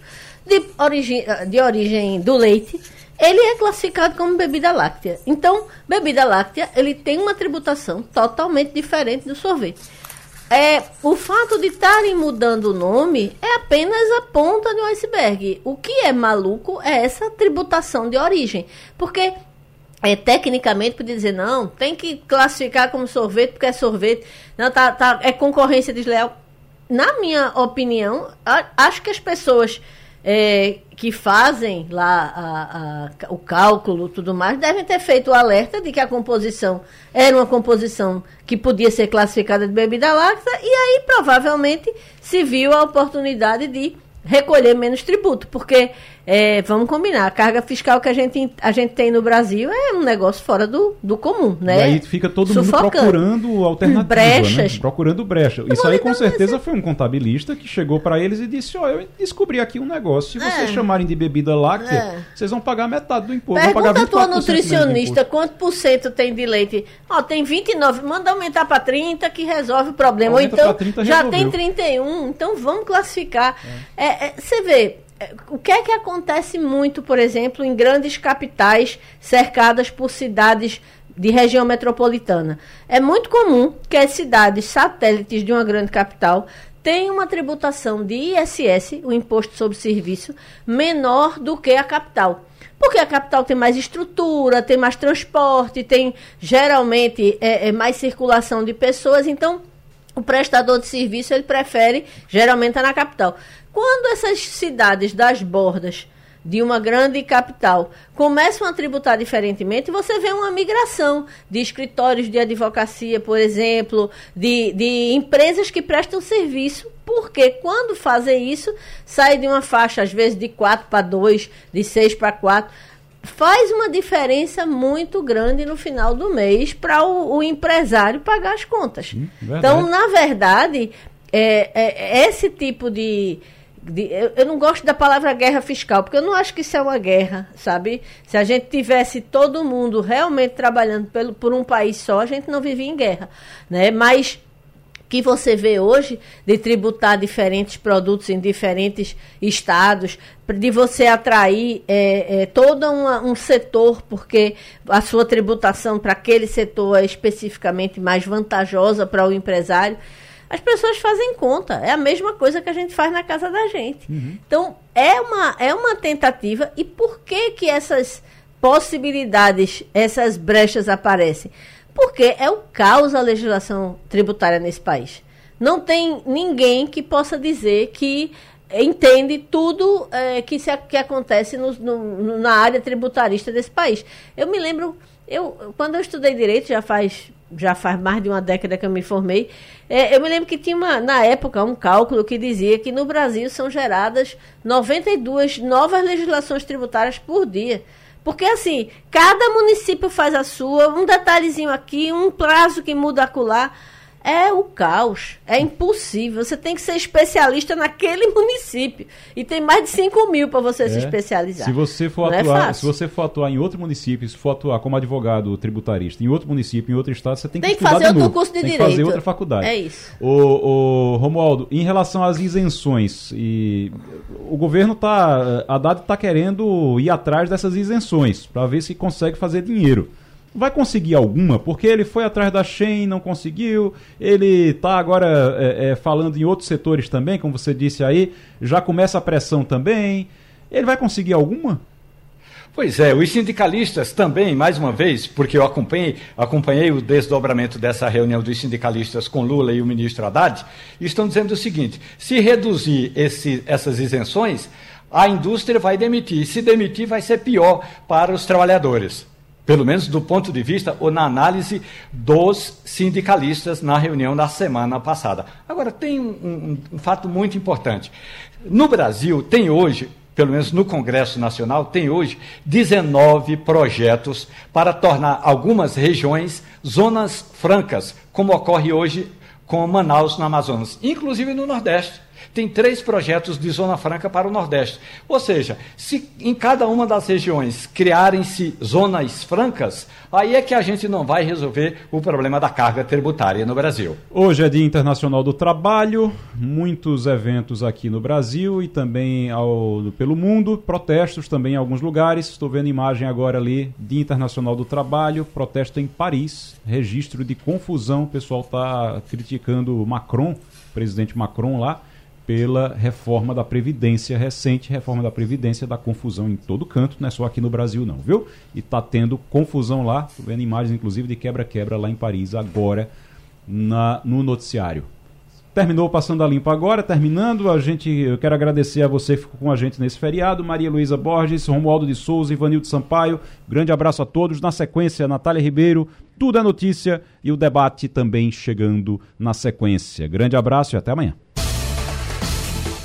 de origem, de origem do leite, ele é classificado como bebida láctea. Então, bebida láctea, ele tem uma tributação totalmente diferente do sorvete. É, o fato de estarem mudando o nome é apenas a ponta do iceberg. O que é maluco é essa tributação de origem. Porque é, tecnicamente podia dizer, não, tem que classificar como sorvete porque é sorvete, não, tá, tá, é concorrência desleal. Na minha opinião, a, acho que as pessoas é, que fazem lá a, a, o cálculo tudo mais devem ter feito o alerta de que a composição era uma composição que podia ser classificada de bebida láctea e aí provavelmente se viu a oportunidade de recolher menos tributo, porque é, vamos combinar, a carga fiscal que a gente, a gente tem no Brasil é um negócio fora do, do comum, né? E aí fica todo Sufocando. mundo procurando alternativa, Brechas. Né? Procurando brecha. Isso aí com certeza foi um contabilista que chegou para eles e disse, ó, oh, eu descobri aqui um negócio, se vocês é. chamarem de bebida láctea, é. vocês vão pagar metade do imposto. Pergunta vão pagar a tua nutricionista quanto por cento tem de leite. Ó, tem 29, manda aumentar para 30 que resolve o problema. Aumenta Ou então, já resolveu. tem 31, então vamos classificar. É. é, é você vê, o que é que acontece muito, por exemplo, em grandes capitais cercadas por cidades de região metropolitana? É muito comum que as cidades satélites de uma grande capital tenham uma tributação de ISS, o Imposto sobre Serviço, menor do que a capital. Porque a capital tem mais estrutura, tem mais transporte, tem geralmente é, é mais circulação de pessoas, então o prestador de serviço ele prefere geralmente estar na capital. Quando essas cidades das bordas de uma grande capital começam a tributar diferentemente, você vê uma migração de escritórios de advocacia, por exemplo, de, de empresas que prestam serviço, porque quando fazem isso, sai de uma faixa, às vezes, de 4 para 2, de 6 para 4 faz uma diferença muito grande no final do mês para o, o, empresário pagar as contas. Sim, então, na verdade, é, é, esse tipo de, de, eu, eu, não gosto da palavra guerra fiscal, porque eu não acho que isso é uma guerra, sabe? Se a gente tivesse todo mundo realmente trabalhando pelo, por um país só, a gente não vivia em guerra, né? Mas que você vê hoje de tributar diferentes produtos em diferentes estados, de você atrair é, é, todo uma, um setor, porque a sua tributação para aquele setor é especificamente mais vantajosa para o empresário as pessoas fazem conta. É a mesma coisa que a gente faz na casa da gente. Uhum. Então, é uma, é uma tentativa. E por que que essas possibilidades, essas brechas aparecem? Porque é o caos a legislação tributária nesse país. Não tem ninguém que possa dizer que entende tudo é, que, se, que acontece no, no, na área tributarista desse país. Eu me lembro, eu, quando eu estudei direito, já faz já faz mais de uma década que eu me formei, é, eu me lembro que tinha, uma, na época, um cálculo que dizia que no Brasil são geradas 92 novas legislações tributárias por dia. Porque, assim, cada município faz a sua, um detalhezinho aqui, um prazo que muda acolá é o caos. É impossível. Você tem que ser especialista naquele município. E tem mais de 5 mil para você é. se especializar. Se você for Não é atuar, é se você for atuar em outro município, se for atuar como advogado tributarista em outro município, em outro estado, você tem que, tem que fazer outro curso de tem direito. Que fazer outra faculdade. É isso. O, o Romualdo, em relação às isenções, e o governo tá, a Haddad está querendo ir atrás dessas isenções para ver se consegue fazer dinheiro vai conseguir alguma, porque ele foi atrás da Shen, não conseguiu, ele está agora é, é, falando em outros setores também, como você disse aí, já começa a pressão também. Ele vai conseguir alguma? Pois é, os sindicalistas também, mais uma vez, porque eu acompanhei, acompanhei o desdobramento dessa reunião dos sindicalistas com Lula e o ministro Haddad, estão dizendo o seguinte: se reduzir esse, essas isenções, a indústria vai demitir. Se demitir, vai ser pior para os trabalhadores. Pelo menos do ponto de vista ou na análise dos sindicalistas na reunião da semana passada. Agora, tem um, um, um fato muito importante. No Brasil, tem hoje pelo menos no Congresso Nacional, tem hoje 19 projetos para tornar algumas regiões zonas francas, como ocorre hoje com Manaus, no Amazonas, inclusive no Nordeste tem três projetos de Zona Franca para o Nordeste. Ou seja, se em cada uma das regiões criarem-se zonas francas, aí é que a gente não vai resolver o problema da carga tributária no Brasil. Hoje é Dia Internacional do Trabalho, muitos eventos aqui no Brasil e também ao, pelo mundo, protestos também em alguns lugares. Estou vendo imagem agora ali, Dia Internacional do Trabalho, protesto em Paris, registro de confusão, o pessoal está criticando Macron, presidente Macron lá pela reforma da Previdência recente, reforma da Previdência da confusão em todo canto, não é só aqui no Brasil não, viu? E está tendo confusão lá, tô vendo imagens inclusive de quebra-quebra lá em Paris agora na, no noticiário. Terminou passando a limpo agora, terminando, a gente, eu quero agradecer a você que ficou com a gente nesse feriado, Maria Luísa Borges, Romualdo de Souza, Ivanildo Sampaio, grande abraço a todos, na sequência, Natália Ribeiro, tudo é notícia e o debate também chegando na sequência. Grande abraço e até amanhã.